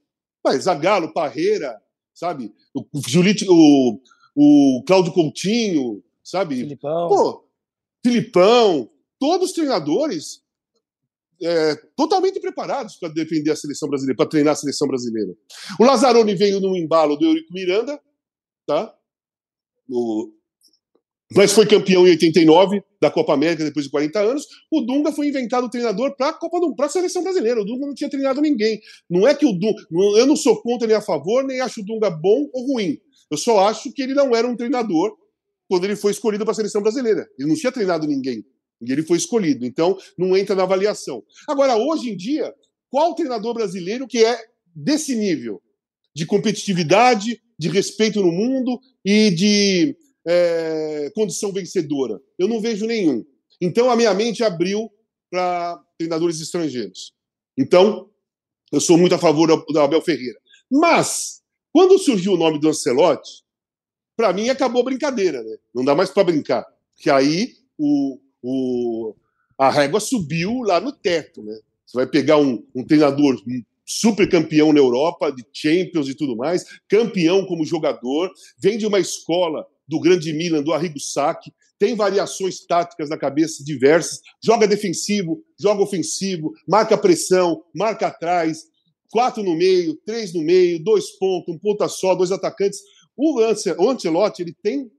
S6: Mas Zagallo, Parreira, sabe, o, Julite, o, o Cláudio Coutinho, sabe,
S5: Filipão.
S6: Pô, Filipão, todos os treinadores é, totalmente preparados para defender a seleção brasileira, para treinar a seleção brasileira. O Lazzaroni veio no embalo do Eurico Miranda, tá? O... Mas foi campeão em 89 da Copa América depois de 40 anos. O Dunga foi inventado treinador para a Copa do para a seleção brasileira. O Dunga não tinha treinado ninguém. Não é que o Dunga, eu não sou contra nem a favor, nem acho o Dunga bom ou ruim. Eu só acho que ele não era um treinador quando ele foi escolhido para a seleção brasileira. Ele não tinha treinado ninguém. E ele foi escolhido. Então, não entra na avaliação. Agora, hoje em dia, qual treinador brasileiro que é desse nível de competitividade, de respeito no mundo e de é, condição vencedora? Eu não vejo nenhum. Então, a minha mente abriu para treinadores estrangeiros. Então, eu sou muito a favor do Abel Ferreira. Mas, quando surgiu o nome do Ancelotti, para mim acabou a brincadeira, né? Não dá mais para brincar. Que aí o, o, a régua subiu lá no teto. Né? Você vai pegar um, um treinador super campeão na Europa, de Champions e tudo mais, campeão como jogador, vem de uma escola do grande Milan, do Arrigo Sacchi, tem variações táticas na cabeça diversas, joga defensivo, joga ofensivo, marca pressão, marca atrás, quatro no meio, três no meio, dois pontos, um ponta só, dois atacantes. O Ancelotti ele tem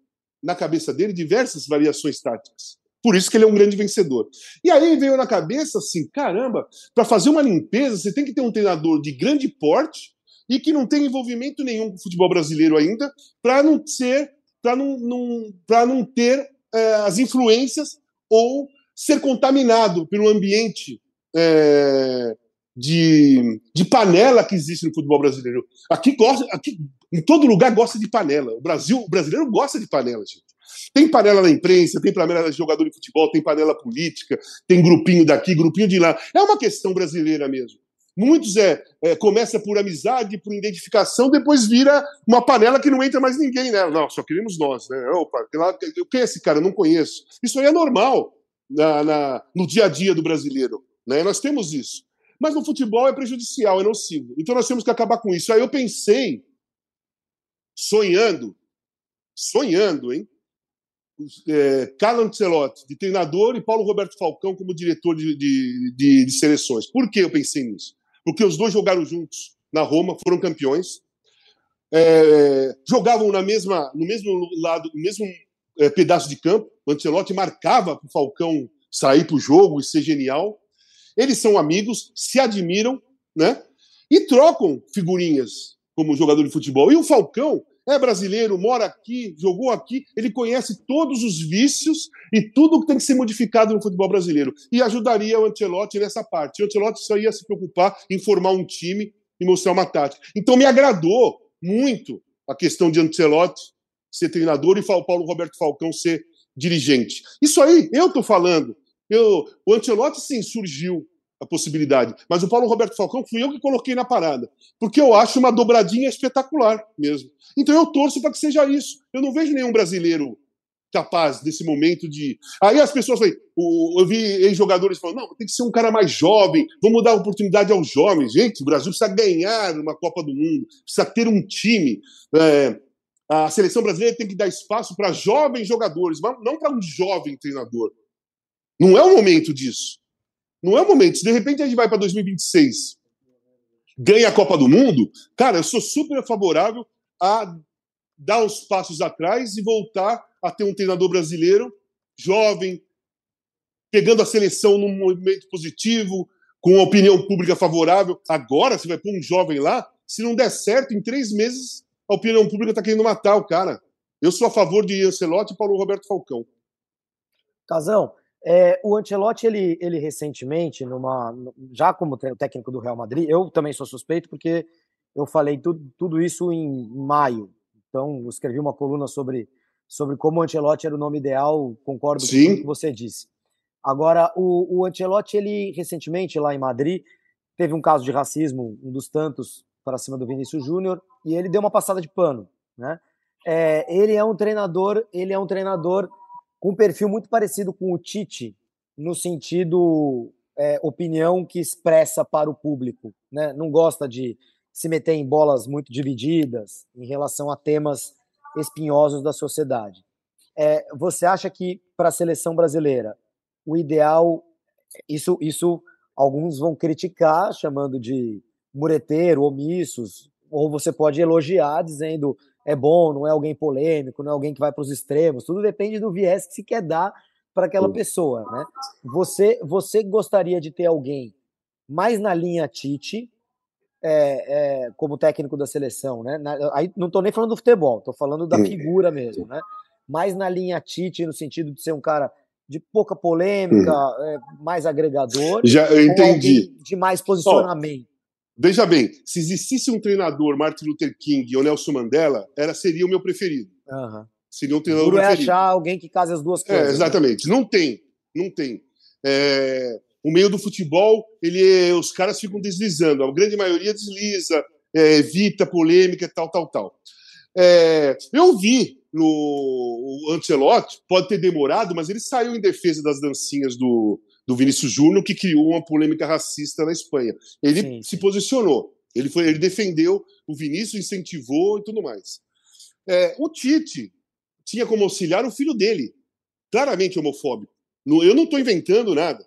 S6: na cabeça dele diversas variações táticas. Por isso que ele é um grande vencedor. E aí veio na cabeça assim: caramba, para fazer uma limpeza, você tem que ter um treinador de grande porte e que não tem envolvimento nenhum com o futebol brasileiro ainda, para não ser, para não, não, não ter é, as influências ou ser contaminado pelo ambiente é, de, de panela que existe no futebol brasileiro. Aqui gosta, aqui em todo lugar gosta de panela. O Brasil, o brasileiro gosta de panela, gente. Tem panela na imprensa, tem panela de jogador de futebol, tem panela política, tem grupinho daqui, grupinho de lá. É uma questão brasileira mesmo. Muitos é, é, começa por amizade, por identificação, depois vira uma panela que não entra mais ninguém, né? Não, só queremos nós, né? Opa, quem é esse cara? Eu não conheço. Isso aí é normal na, na, no dia a dia do brasileiro, né? Nós temos isso. Mas no futebol é prejudicial, é nocivo. Então nós temos que acabar com isso. Aí eu pensei, sonhando, sonhando, hein? é, Carlo Ancelotti de treinador e Paulo Roberto Falcão como diretor de, de, de, de, seleções. Por que eu pensei nisso? Porque os dois jogaram juntos na Roma, foram campeões, é, jogavam na mesma, no mesmo lado, no mesmo é, pedaço de campo. O Ancelotti marcava para o Falcão sair para o jogo e ser genial. Eles são amigos, se admiram, né? e trocam figurinhas como jogador de futebol. E o Falcão é brasileiro, mora aqui, jogou aqui, ele conhece todos os vícios e tudo que tem que ser modificado no futebol brasileiro. E ajudaria o Ancelotti nessa parte. O Ancelotti só ia se preocupar em formar um time e mostrar uma tática. Então me agradou muito a questão de Ancelotti ser treinador e Paulo Roberto Falcão ser dirigente. Isso aí, eu estou falando. Eu, o Ancelotti sim surgiu a possibilidade. Mas o Paulo Roberto Falcão fui eu que coloquei na parada, porque eu acho uma dobradinha espetacular mesmo. Então eu torço para que seja isso. Eu não vejo nenhum brasileiro capaz nesse momento de. Aí as pessoas falam, eu vi ex-jogadores falando, não, tem que ser um cara mais jovem, vamos dar oportunidade aos jovens. Gente, o Brasil precisa ganhar uma Copa do Mundo, precisa ter um time. É, a seleção brasileira tem que dar espaço para jovens jogadores, não para um jovem treinador. Não é o momento disso. Não é o momento. Se de repente a gente vai para 2026, ganha a Copa do Mundo, cara, eu sou super favorável a dar uns passos atrás e voltar a ter um treinador brasileiro jovem, pegando a seleção num movimento positivo, com uma opinião pública favorável. Agora, você vai pôr um jovem lá, se não der certo, em três meses, a opinião pública está querendo matar o cara. Eu sou a favor de Ancelotti e Paulo Roberto Falcão.
S5: Casão, é, o Ancelotti, ele, ele recentemente, numa, já como técnico do Real Madrid, eu também sou suspeito porque eu falei tudo, tudo isso em maio. Então, escrevi uma coluna sobre, sobre como o Ancelotti era o nome ideal, concordo Sim. com o que você disse. Agora, o, o Ancelotti, ele recentemente, lá em Madrid, teve um caso de racismo, um dos tantos, para cima do Vinícius Júnior, e ele deu uma passada de pano, né? É, ele é um treinador, ele é um treinador com um perfil muito parecido com o Tite, no sentido é, opinião que expressa para o público. Né? Não gosta de se meter em bolas muito divididas em relação a temas espinhosos da sociedade. É, você acha que para a seleção brasileira o ideal, isso, isso alguns vão criticar, chamando de mureteiro, omissos, ou você pode elogiar dizendo é bom, não é alguém polêmico, não é alguém que vai para os extremos. Tudo depende do viés que se quer dar para aquela pessoa, né? Você, você gostaria de ter alguém mais na linha Tite, é, é, como técnico da seleção, né? Na, aí não estou nem falando do futebol, estou falando da figura mesmo, né? Mais na linha Tite, no sentido de ser um cara de pouca polêmica, é, mais agregador.
S6: Já eu entendi.
S5: De mais posicionamento.
S6: Veja bem, se existisse um treinador, Martin Luther King ou Nelson Mandela, era, seria o meu preferido.
S5: Uhum.
S6: Seria um treinador
S5: Duro
S6: é
S5: preferido. é achar alguém que case as duas coisas.
S6: É, exatamente. Né? Não tem. Não tem. É, o meio do futebol, ele, os caras ficam deslizando. A grande maioria desliza, é, evita polêmica, tal, tal, tal. É, eu vi no Ancelotti, pode ter demorado, mas ele saiu em defesa das dancinhas do, do Vinícius Júnior, que criou uma polêmica racista na Espanha. Ele sim, se posicionou, ele, foi, ele defendeu o Vinícius, incentivou e tudo mais. É, o Tite tinha como auxiliar o filho dele, claramente homofóbico. Eu não estou inventando nada.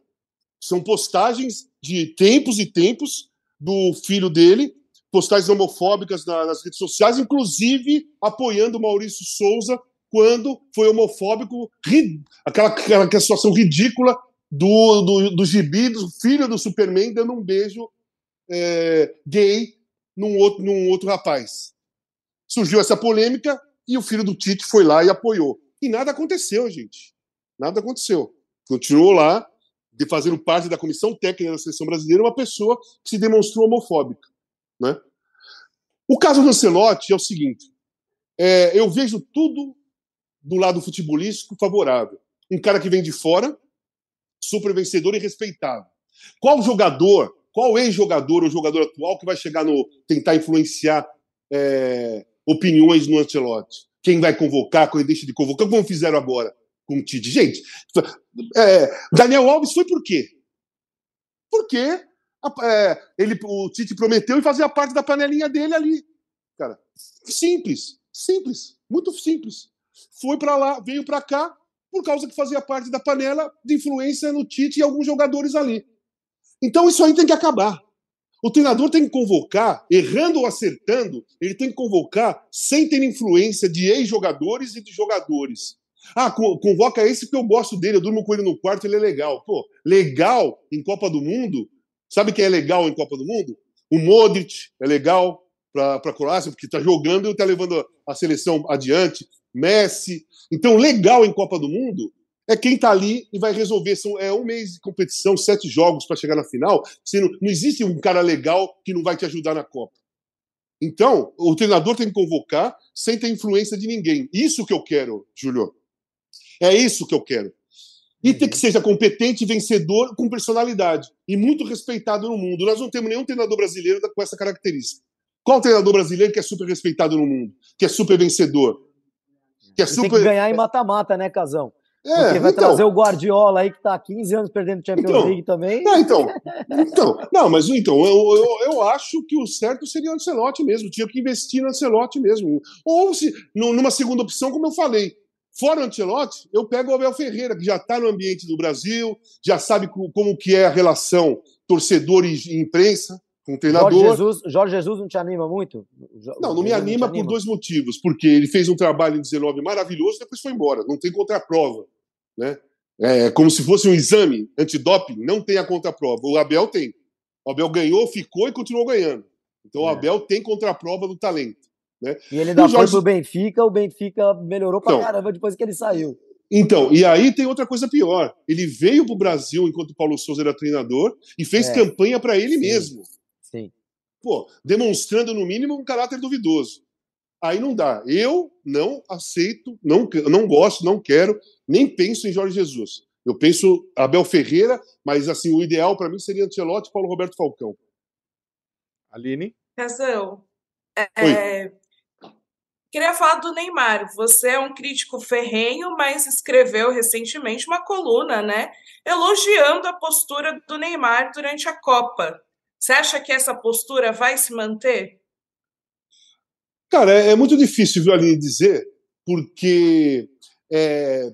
S6: São postagens de tempos e tempos do filho dele, postagens homofóbicas nas redes sociais, inclusive apoiando o Maurício Souza quando foi homofóbico, aquela, aquela situação ridícula do, do, do gibi do filho do Superman dando um beijo é, gay num outro, num outro rapaz. Surgiu essa polêmica e o filho do Tite foi lá e apoiou. E nada aconteceu, gente. Nada aconteceu. Continuou lá, de fazendo parte da comissão técnica da seleção brasileira, uma pessoa que se demonstrou homofóbica. Né? O caso do Ancelotti é o seguinte: é, eu vejo tudo do lado futebolístico favorável. Um cara que vem de fora, super vencedor e respeitado. Qual jogador, qual ex-jogador ou jogador atual que vai chegar no tentar influenciar é, opiniões no Ancelotti? Quem vai convocar, quem deixa de convocar, como fizeram agora com o Tite? Gente, é, Daniel Alves foi por quê? Porque é, ele, o Tite prometeu e fazia parte da panelinha dele ali. Cara, simples, simples, muito simples. Foi para lá, veio para cá, por causa que fazia parte da panela de influência no Tite e alguns jogadores ali. Então isso aí tem que acabar. O treinador tem que convocar, errando ou acertando, ele tem que convocar sem ter influência de ex-jogadores e de jogadores. Ah, convoca esse porque eu gosto dele, eu durmo com ele no quarto, ele é legal. Pô, legal em Copa do Mundo? Sabe quem é legal em Copa do Mundo? O Modric é legal para a Croácia, porque está jogando e está levando a seleção adiante. Messi. Então, legal em Copa do Mundo é quem está ali e vai resolver. São, é um mês de competição, sete jogos para chegar na final. Não, não existe um cara legal que não vai te ajudar na Copa. Então, o treinador tem que convocar sem ter influência de ninguém. Isso que eu quero, Júlio. É isso que eu quero. E ter que uhum. seja competente, vencedor, com personalidade. E muito respeitado no mundo. Nós não temos nenhum treinador brasileiro com essa característica. Qual treinador brasileiro que é super respeitado no mundo? Que é super vencedor?
S5: Que é super... Tem que ganhar em mata-mata, né, Casão? É, Porque vai então, trazer o Guardiola aí que está há 15 anos perdendo Champions então, League também.
S6: Não, então, então, não, mas então, eu, eu, eu acho que o certo seria o Ancelotti mesmo, tinha que investir no Ancelotti mesmo. Ou se, numa segunda opção, como eu falei, fora o Ancelotti, eu pego o Abel Ferreira, que já está no ambiente do Brasil, já sabe como que é a relação torcedor e imprensa com o treinador.
S5: Jorge Jesus, Jorge Jesus não te anima muito?
S6: Não, não me anima, não anima por dois motivos. Porque ele fez um trabalho em 19 maravilhoso, depois foi embora. Não tem contraprova. Né? É como se fosse um exame antidoping, não tem a contraprova. O Abel tem. O Abel ganhou, ficou e continuou ganhando. Então é. o Abel tem contraprova do talento. Né?
S5: E ele ainda Jorge... foi pro Benfica, o Benfica melhorou pra então, caramba depois que ele saiu.
S6: Então, e aí tem outra coisa pior. Ele veio pro Brasil enquanto o Paulo Souza era treinador e fez é. campanha para ele Sim. mesmo. Pô, demonstrando no mínimo um caráter duvidoso. Aí não dá. Eu não aceito, não, não gosto, não quero, nem penso em Jorge Jesus. Eu penso Abel Ferreira, mas assim, o ideal para mim seria Ancelotti e Paulo Roberto Falcão.
S2: Aline?
S4: Casão. É, queria falar do Neymar. Você é um crítico ferrenho, mas escreveu recentemente uma coluna, né? Elogiando a postura do Neymar durante a Copa. Você acha que essa postura vai se manter?
S6: Cara, é, é muito difícil, viu, Aline, dizer, porque é,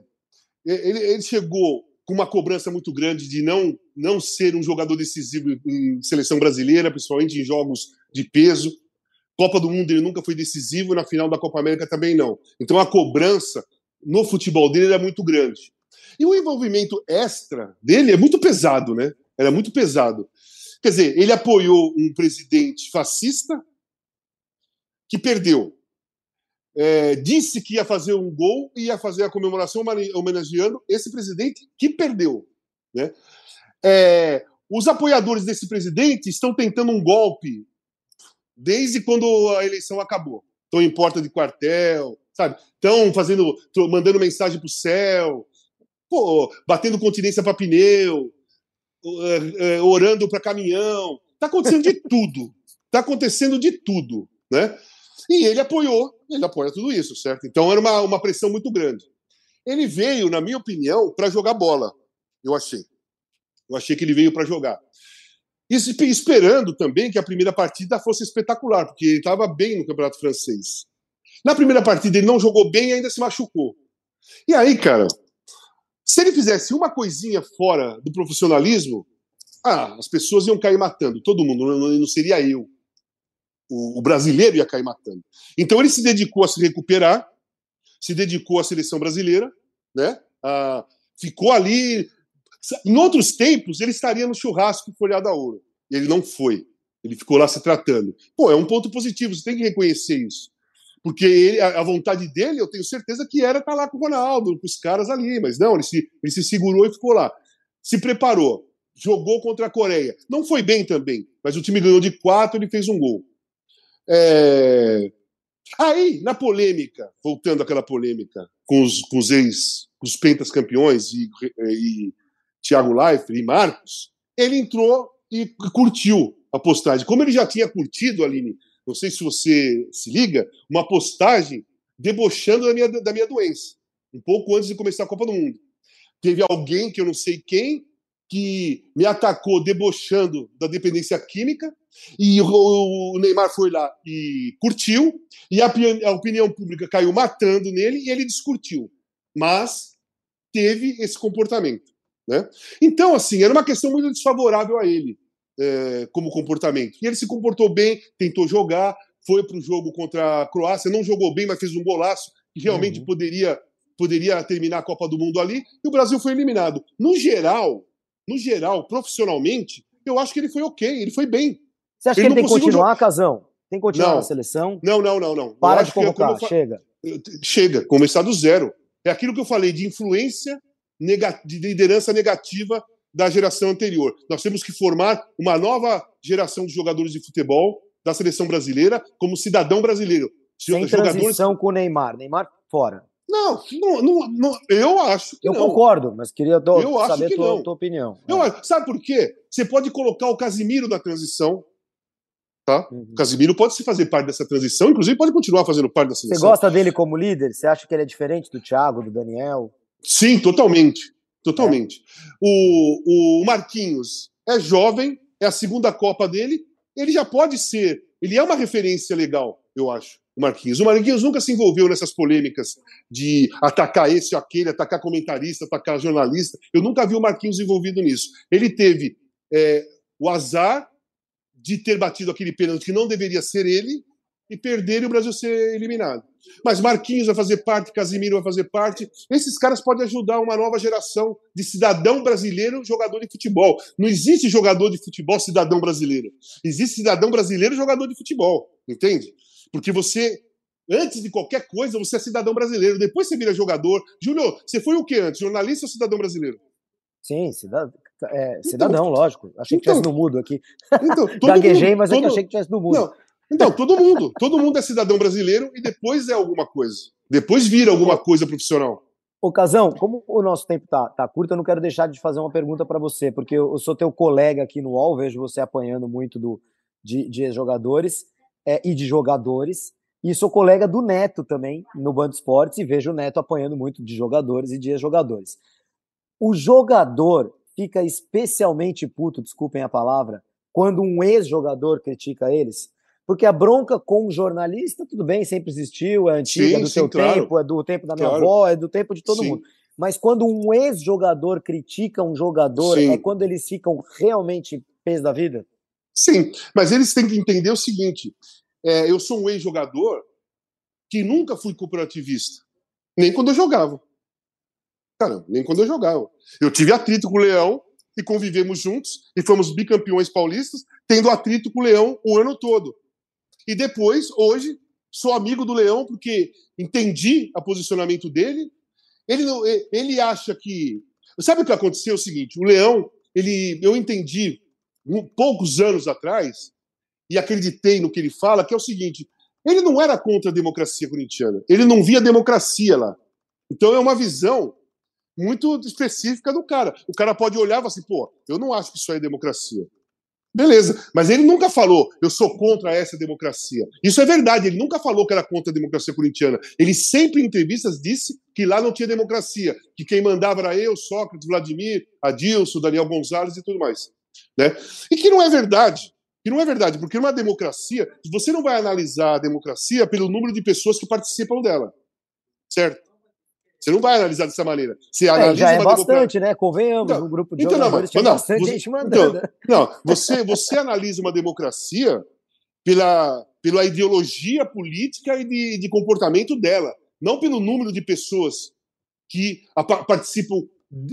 S6: ele, ele, chegou com uma cobrança muito grande de não, não ser um jogador decisivo em seleção brasileira, principalmente em jogos de peso. Copa do Mundo ele nunca foi decisivo, na final da Copa América também não. Então a cobrança no futebol dele era muito grande. E o envolvimento extra dele é muito pesado, né? Era muito pesado. Quer dizer, ele apoiou um presidente fascista que perdeu. É, disse que ia fazer um gol e ia fazer a comemoração homenageando esse presidente que perdeu. Né? É, os apoiadores desse presidente estão tentando um golpe desde quando a eleição acabou. Estão em porta de quartel, sabe? Estão fazendo, mandando mensagem para o céu, pô, batendo continência para pneu, orando para caminhão. Está acontecendo de tudo. Está acontecendo de tudo. Né? E ele apoiou, ele apoia tudo isso, certo? Então era uma, uma pressão muito grande. Ele veio, na minha opinião, para jogar bola, eu achei. Eu achei que ele veio para jogar. E esperando também que a primeira partida fosse espetacular, porque ele estava bem no Campeonato Francês. Na primeira partida ele não jogou bem e ainda se machucou. E aí, cara, se ele fizesse uma coisinha fora do profissionalismo, ah, as pessoas iam cair matando, todo mundo, não, não seria eu. O, o, brasileiro ia cair matando. Então ele se dedicou a se recuperar, se dedicou à seleção brasileira, né? Ah, ficou ali. Em outros tempos, ele estaria no churrasco folhado a ouro. Ele não foi. Ele ficou lá se tratando. Pô, é um ponto positivo, você tem que reconhecer isso. Porque ele, a, vontade dele, eu tenho certeza que era estar tá lá com o Ronaldo, com os caras ali, mas não, ele se, ele se segurou e ficou lá. Se preparou, jogou contra a Coreia. Não foi bem também, mas o time ganhou de quatro, ele fez um gol. É... Aí, na polêmica, voltando àquela polêmica com os, com os ex, com os pentas campeões e, e Thiago Leifert e Marcos, ele entrou e curtiu a postagem. Como ele já tinha curtido, Aline, não sei se você se liga, uma postagem debochando da minha, da minha doença, um pouco antes de começar a Copa do Mundo. Teve alguém que eu não sei quem que me atacou debochando da dependência química e o Neymar foi lá e curtiu e a, a opinião pública caiu matando nele e ele descurtiu, mas teve esse comportamento, né? Então assim era uma questão muito desfavorável a ele é, como comportamento. E ele se comportou bem, tentou jogar, foi para o jogo contra a Croácia, não jogou bem, mas fez um golaço que realmente uhum. poderia, poderia terminar a Copa do Mundo ali, e o Brasil foi eliminado. No geral, no geral, profissionalmente, eu acho que ele foi ok, ele foi bem.
S5: Você acha
S6: Ele
S5: que ele tem que continuar, Casão? Tem que continuar
S6: Não.
S5: na seleção?
S6: Não, não, não, não.
S5: Para de
S6: é
S5: convocar,
S6: fa-
S5: chega.
S6: Chega, começar do zero. É aquilo que eu falei de influência nega- de liderança negativa da geração anterior. Nós temos que formar uma nova geração de jogadores de futebol da seleção brasileira como cidadão brasileiro.
S5: Sem
S6: Jogadores.
S5: transição com o Neymar. Neymar fora.
S6: Não, não, não, não, eu acho que
S5: Eu
S6: não.
S5: concordo, mas queria do-
S6: Eu
S5: saber
S6: que
S5: tua, tua opinião.
S6: Eu acho- sabe por quê? Você pode colocar o Casimiro na transição. Tá?
S5: Uhum.
S6: O Casimiro pode se fazer parte dessa transição, inclusive pode continuar fazendo parte da
S5: Você
S6: seleção.
S5: gosta dele como líder? Você acha que ele é diferente do Thiago, do Daniel?
S6: Sim, totalmente. Totalmente. O, o Marquinhos é jovem, é a segunda Copa dele, ele já pode ser. Ele é uma referência legal, eu acho. O Marquinhos. O Marquinhos nunca se envolveu nessas polêmicas de atacar esse ou aquele, atacar comentarista, atacar jornalista. Eu nunca vi o Marquinhos envolvido nisso. Ele teve é, o azar de ter batido aquele pênalti que não deveria ser ele e perder e o Brasil ser eliminado. Mas Marquinhos vai fazer parte, Casimiro vai fazer parte. Esses caras podem ajudar uma nova geração de cidadão brasileiro jogador de futebol. Não existe jogador de futebol cidadão brasileiro. Existe cidadão brasileiro jogador de futebol. Entende? Porque você, antes de qualquer coisa, você é cidadão brasileiro. Depois você vira jogador. Júlio, você foi o que antes? Jornalista ou cidadão brasileiro?
S5: Sim, cidadão, é, cidadão lógico. Achei que
S6: então-
S5: tivesse no mudo aqui.
S6: Então, todo
S5: Gaguejei,
S6: mundo-
S5: mas é que
S6: todo-
S5: achei que tivesse no mudo.
S6: Não, então, todo mundo. Todo mundo é cidadão brasileiro e depois é alguma coisa. Depois vira alguma coisa profissional.
S5: Ô, Casão, como o nosso tempo tá, tá curto, eu não quero deixar de fazer uma pergunta para você, porque eu, sou teu colega aqui no UOL, vejo você apanhando muito do, de, de jogadores é, e de jogadores, e sou colega do Neto também no Band Esportes, e vejo o Neto apanhando muito de jogadores e de jogadores. O jogador fica especialmente puto, desculpem a palavra, quando um ex-jogador critica eles? Porque a bronca com o jornalista, tudo bem, sempre existiu, é antiga,
S6: Sim,
S5: é do
S6: sim,
S5: seu
S6: claro.
S5: tempo, é do tempo da minha
S6: Claro.
S5: avó, é do tempo de todo
S6: Sim.
S5: mundo. Mas quando um ex-jogador critica um jogador, é quando eles ficam realmente pés da vida?
S6: Sim, mas eles têm que entender o seguinte: é, eu sou um ex-jogador que nunca fui cooperativista, nem quando eu jogava. Cara, nem quando eu jogava. Eu tive atrito com o Leão e convivemos juntos e fomos bicampeões paulistas, tendo atrito com o Leão o ano todo. E depois, hoje, sou amigo do Leão porque entendi o posicionamento dele. Ele, não, ele acha que. Sabe o que aconteceu? É o seguinte: o Leão, ele, eu entendi um- poucos anos atrás e acreditei no que ele fala, que é o seguinte: ele não era contra a democracia corintiana, ele não via democracia lá. Então é uma visão muito específica do cara. O cara pode olhar e falar assim, pô, eu não acho que isso aí é democracia. Beleza, mas ele nunca falou, eu sou contra essa democracia. Isso é verdade, ele nunca falou que era contra a democracia corintiana. Ele sempre em entrevistas disse que lá não tinha democracia, que quem mandava era eu, Sócrates, Vladimir, Adilson, Daniel Gonzalez e tudo mais. Né? E que não é verdade. Que não é verdade, porque numa democracia, você não vai analisar a democracia pelo número de pessoas que participam dela. Certo? Você não vai analisar dessa maneira. Você
S5: É,
S6: analisa
S5: já é
S6: uma democracia.
S5: bastante, né? Convenhamos,
S6: Então-
S5: no grupo de
S6: então, não,
S5: jogadores
S6: mas-
S5: tinha
S6: não,
S5: bastante
S6: você-
S5: gente mandando.
S6: Então, não, você, você analisa uma democracia pela, pela ideologia política e de, de comportamento dela, não pelo número de pessoas que a- pa- participam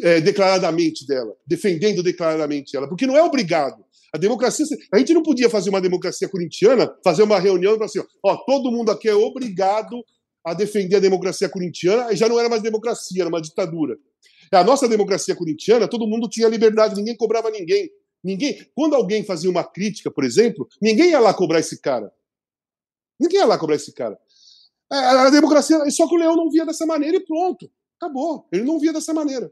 S6: é, declaradamente dela, defendendo declaradamente ela, porque não é obrigado. A democracia, a gente não podia fazer uma democracia corintiana, fazer uma reunião e falar assim, ó, todo mundo aqui é obrigado a defender a democracia corintiana, já não era mais democracia, era uma ditadura. A nossa democracia corintiana, todo mundo tinha liberdade, ninguém cobrava ninguém. Ninguém, quando alguém fazia uma crítica, por exemplo, ninguém ia lá cobrar esse cara. Ninguém ia lá cobrar esse cara. A, a democracia, só que o Leão não via dessa maneira e pronto. Acabou. Ele não via dessa maneira.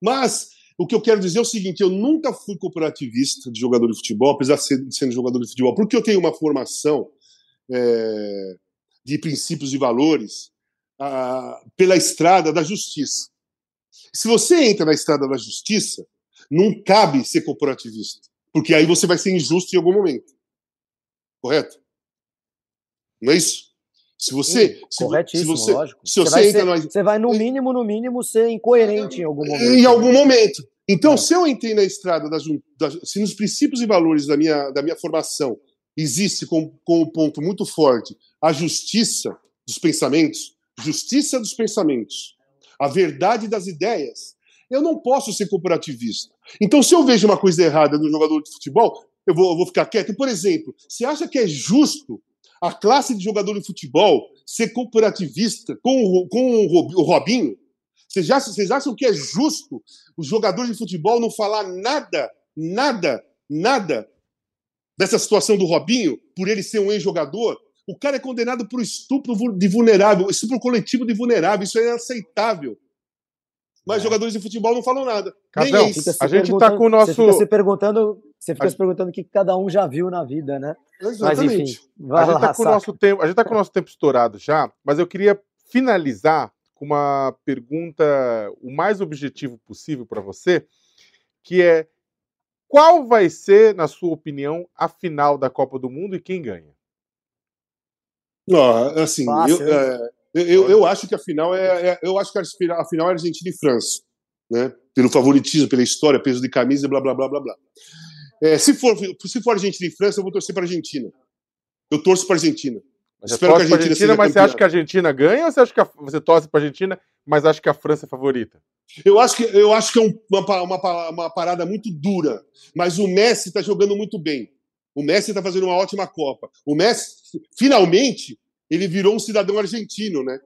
S6: Mas o que eu quero dizer é o seguinte: eu nunca fui cooperativista de jogador de futebol, apesar de ser ser jogador de futebol, porque eu tenho uma formação é, de princípios e valores ah, pela estrada da justiça. Se você entra na estrada da justiça, não cabe ser corporativista, porque aí você vai ser injusto em algum momento. Correto? Não é isso? Se você.
S5: Sim,
S6: se,
S5: corretíssimo,
S6: se você,
S5: lógico.
S6: Se você,
S5: vai
S6: entra
S5: ser-
S6: na,
S5: você vai, no mínimo, no mínimo, ser incoerente em algum momento.
S6: em algum momento. Então,
S5: É.
S6: se eu entrei na estrada, da, da- se nos princípios e valores da minha, da minha formação existe como, como ponto muito forte a justiça dos pensamentos, justiça dos pensamentos, a verdade das ideias, eu não posso ser corporativista. Então, se eu vejo uma coisa errada no jogador de futebol, eu vou, eu vou ficar quieto. Por exemplo, você acha que é justo a classe de jogador de futebol ser corporativista com o, com o Robinho? Vocês acham, vocês acham que é justo os jogadores de futebol não falar nada, nada, nada dessa situação do Robinho, por ele ser um ex-jogador? O cara é condenado por estupro de vulnerável, estupro coletivo de vulnerável. Isso é inaceitável. Mas é. jogadores de futebol não falam nada.
S2: Casão, a gente está com o nosso.
S5: Você fica se perguntando, você fica a... se perguntando o que cada um já viu na vida, né?
S6: Exatamente. Mas enfim,
S2: vai a gente está com o nosso tempo, a gente tá com o nosso tempo estourado já, mas eu queria finalizar com uma pergunta o mais objetivo possível para você, que é qual vai ser, na sua opinião, a final da Copa do Mundo e quem ganha?
S6: Não, assim, Fácil, eu, é, eu, eu, acho que a final é, é, eu acho que a final é Argentina e França, né? Pelo favoritismo, pela história, peso de camisa, blá blá blá blá blá. É, se for se for Argentina e França, eu vou torcer para Argentina. Eu torço para Argentina.
S2: Mas Espero que a Argentina, Argentina mas você acha que a Argentina ganha ou você acha que a, você torce para a Argentina, mas acha que a França é favorita?
S6: Eu acho que, eu acho que é uma, uma, uma parada muito dura, mas o Messi está jogando muito bem. O Messi está fazendo uma ótima Copa. O Messi, finalmente, ele virou um cidadão argentino, né?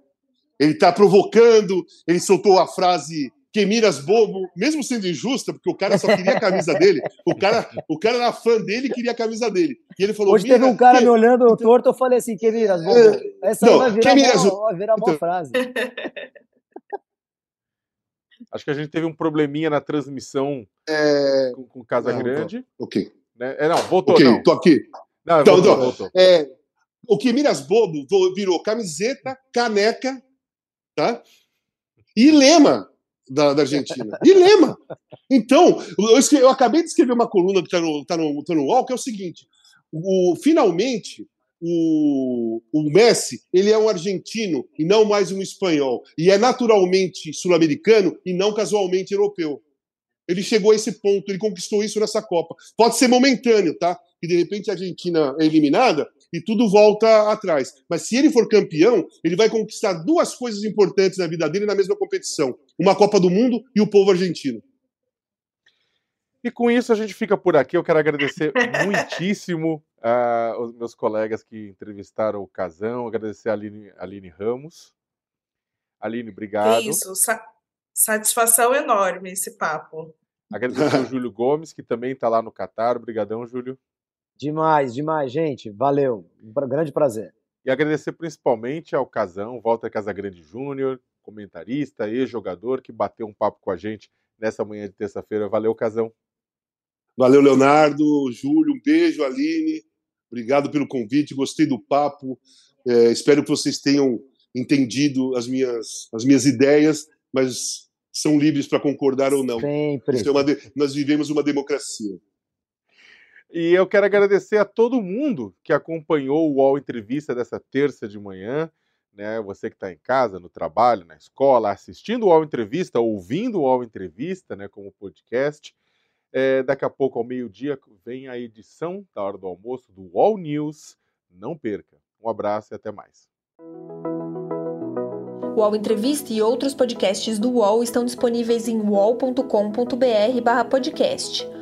S6: Ele está provocando, ele soltou a frase que miras bobo, mesmo sendo injusta, porque o cara só queria a camisa dele. O cara, o cara era fã dele e queria a camisa dele. E ele falou:
S5: Hoje teve um cara que... me olhando então... torto, eu falei assim: que miras bobo. É, Essa não, vai virar, miras... uma, vai virar uma então... frase.
S2: Acho que a gente teve um probleminha na transmissão
S6: é...
S2: com, com Casa não, Grande.
S6: Tô... Ok.
S2: Né? É, não, voltou.
S6: Ok,
S2: não.
S6: tô aqui.
S2: Não, então, voltou, então, voltou.
S6: É, o que miras bobo virou camiseta, caneca, tá? E lema da, da Argentina. Dilema. Então, eu, escrevi, eu, acabei de escrever uma coluna que está no, tá no, tá no UOL, que é o seguinte: o, finalmente, o, o Messi ele é um argentino e não mais um espanhol. E é naturalmente sul-americano e não casualmente europeu. Ele chegou a esse ponto, ele conquistou isso nessa Copa. Pode ser momentâneo, tá? Que de repente a Argentina é eliminada, e tudo volta atrás. Mas se ele for campeão, ele vai conquistar duas coisas importantes na vida dele na mesma competição: uma Copa do Mundo e o povo argentino.
S2: E com isso a gente fica por aqui. Eu quero agradecer muitíssimo uh, os meus colegas que entrevistaram o Casão, agradecer a Aline, Aline Ramos. Aline, obrigado.
S4: Isso, sa satisfação enorme esse papo.
S2: Agradecer ao Júlio Gomes, que também está lá no Catar. Obrigadão, Júlio.
S5: Demais, demais, gente. Valeu. Um grande prazer.
S2: E agradecer principalmente ao Casão, Walter Casagrande Júnior, comentarista e jogador, que bateu um papo com a gente nessa manhã de terça-feira. Valeu, Casão.
S6: Valeu, Leonardo, Júlio, um beijo, Aline. Obrigado pelo convite, gostei do papo. É, espero que vocês tenham entendido as minhas, as minhas ideias, mas são livres para concordar ou não.
S5: Sempre.
S6: É uma, nós vivemos uma democracia.
S2: E eu quero agradecer a todo mundo que acompanhou o UOL Entrevista dessa terça de manhã. Né? Você que está em casa, no trabalho, na escola, assistindo o UOL Entrevista, ouvindo o UOL Entrevista né, como podcast. É, daqui a pouco, ao meio-dia, vem a edição da hora do almoço do UOL News. Não perca. Um abraço e até mais.
S1: O UOL Entrevista e outros podcasts do UOL estão disponíveis em uol.com.br/podcast.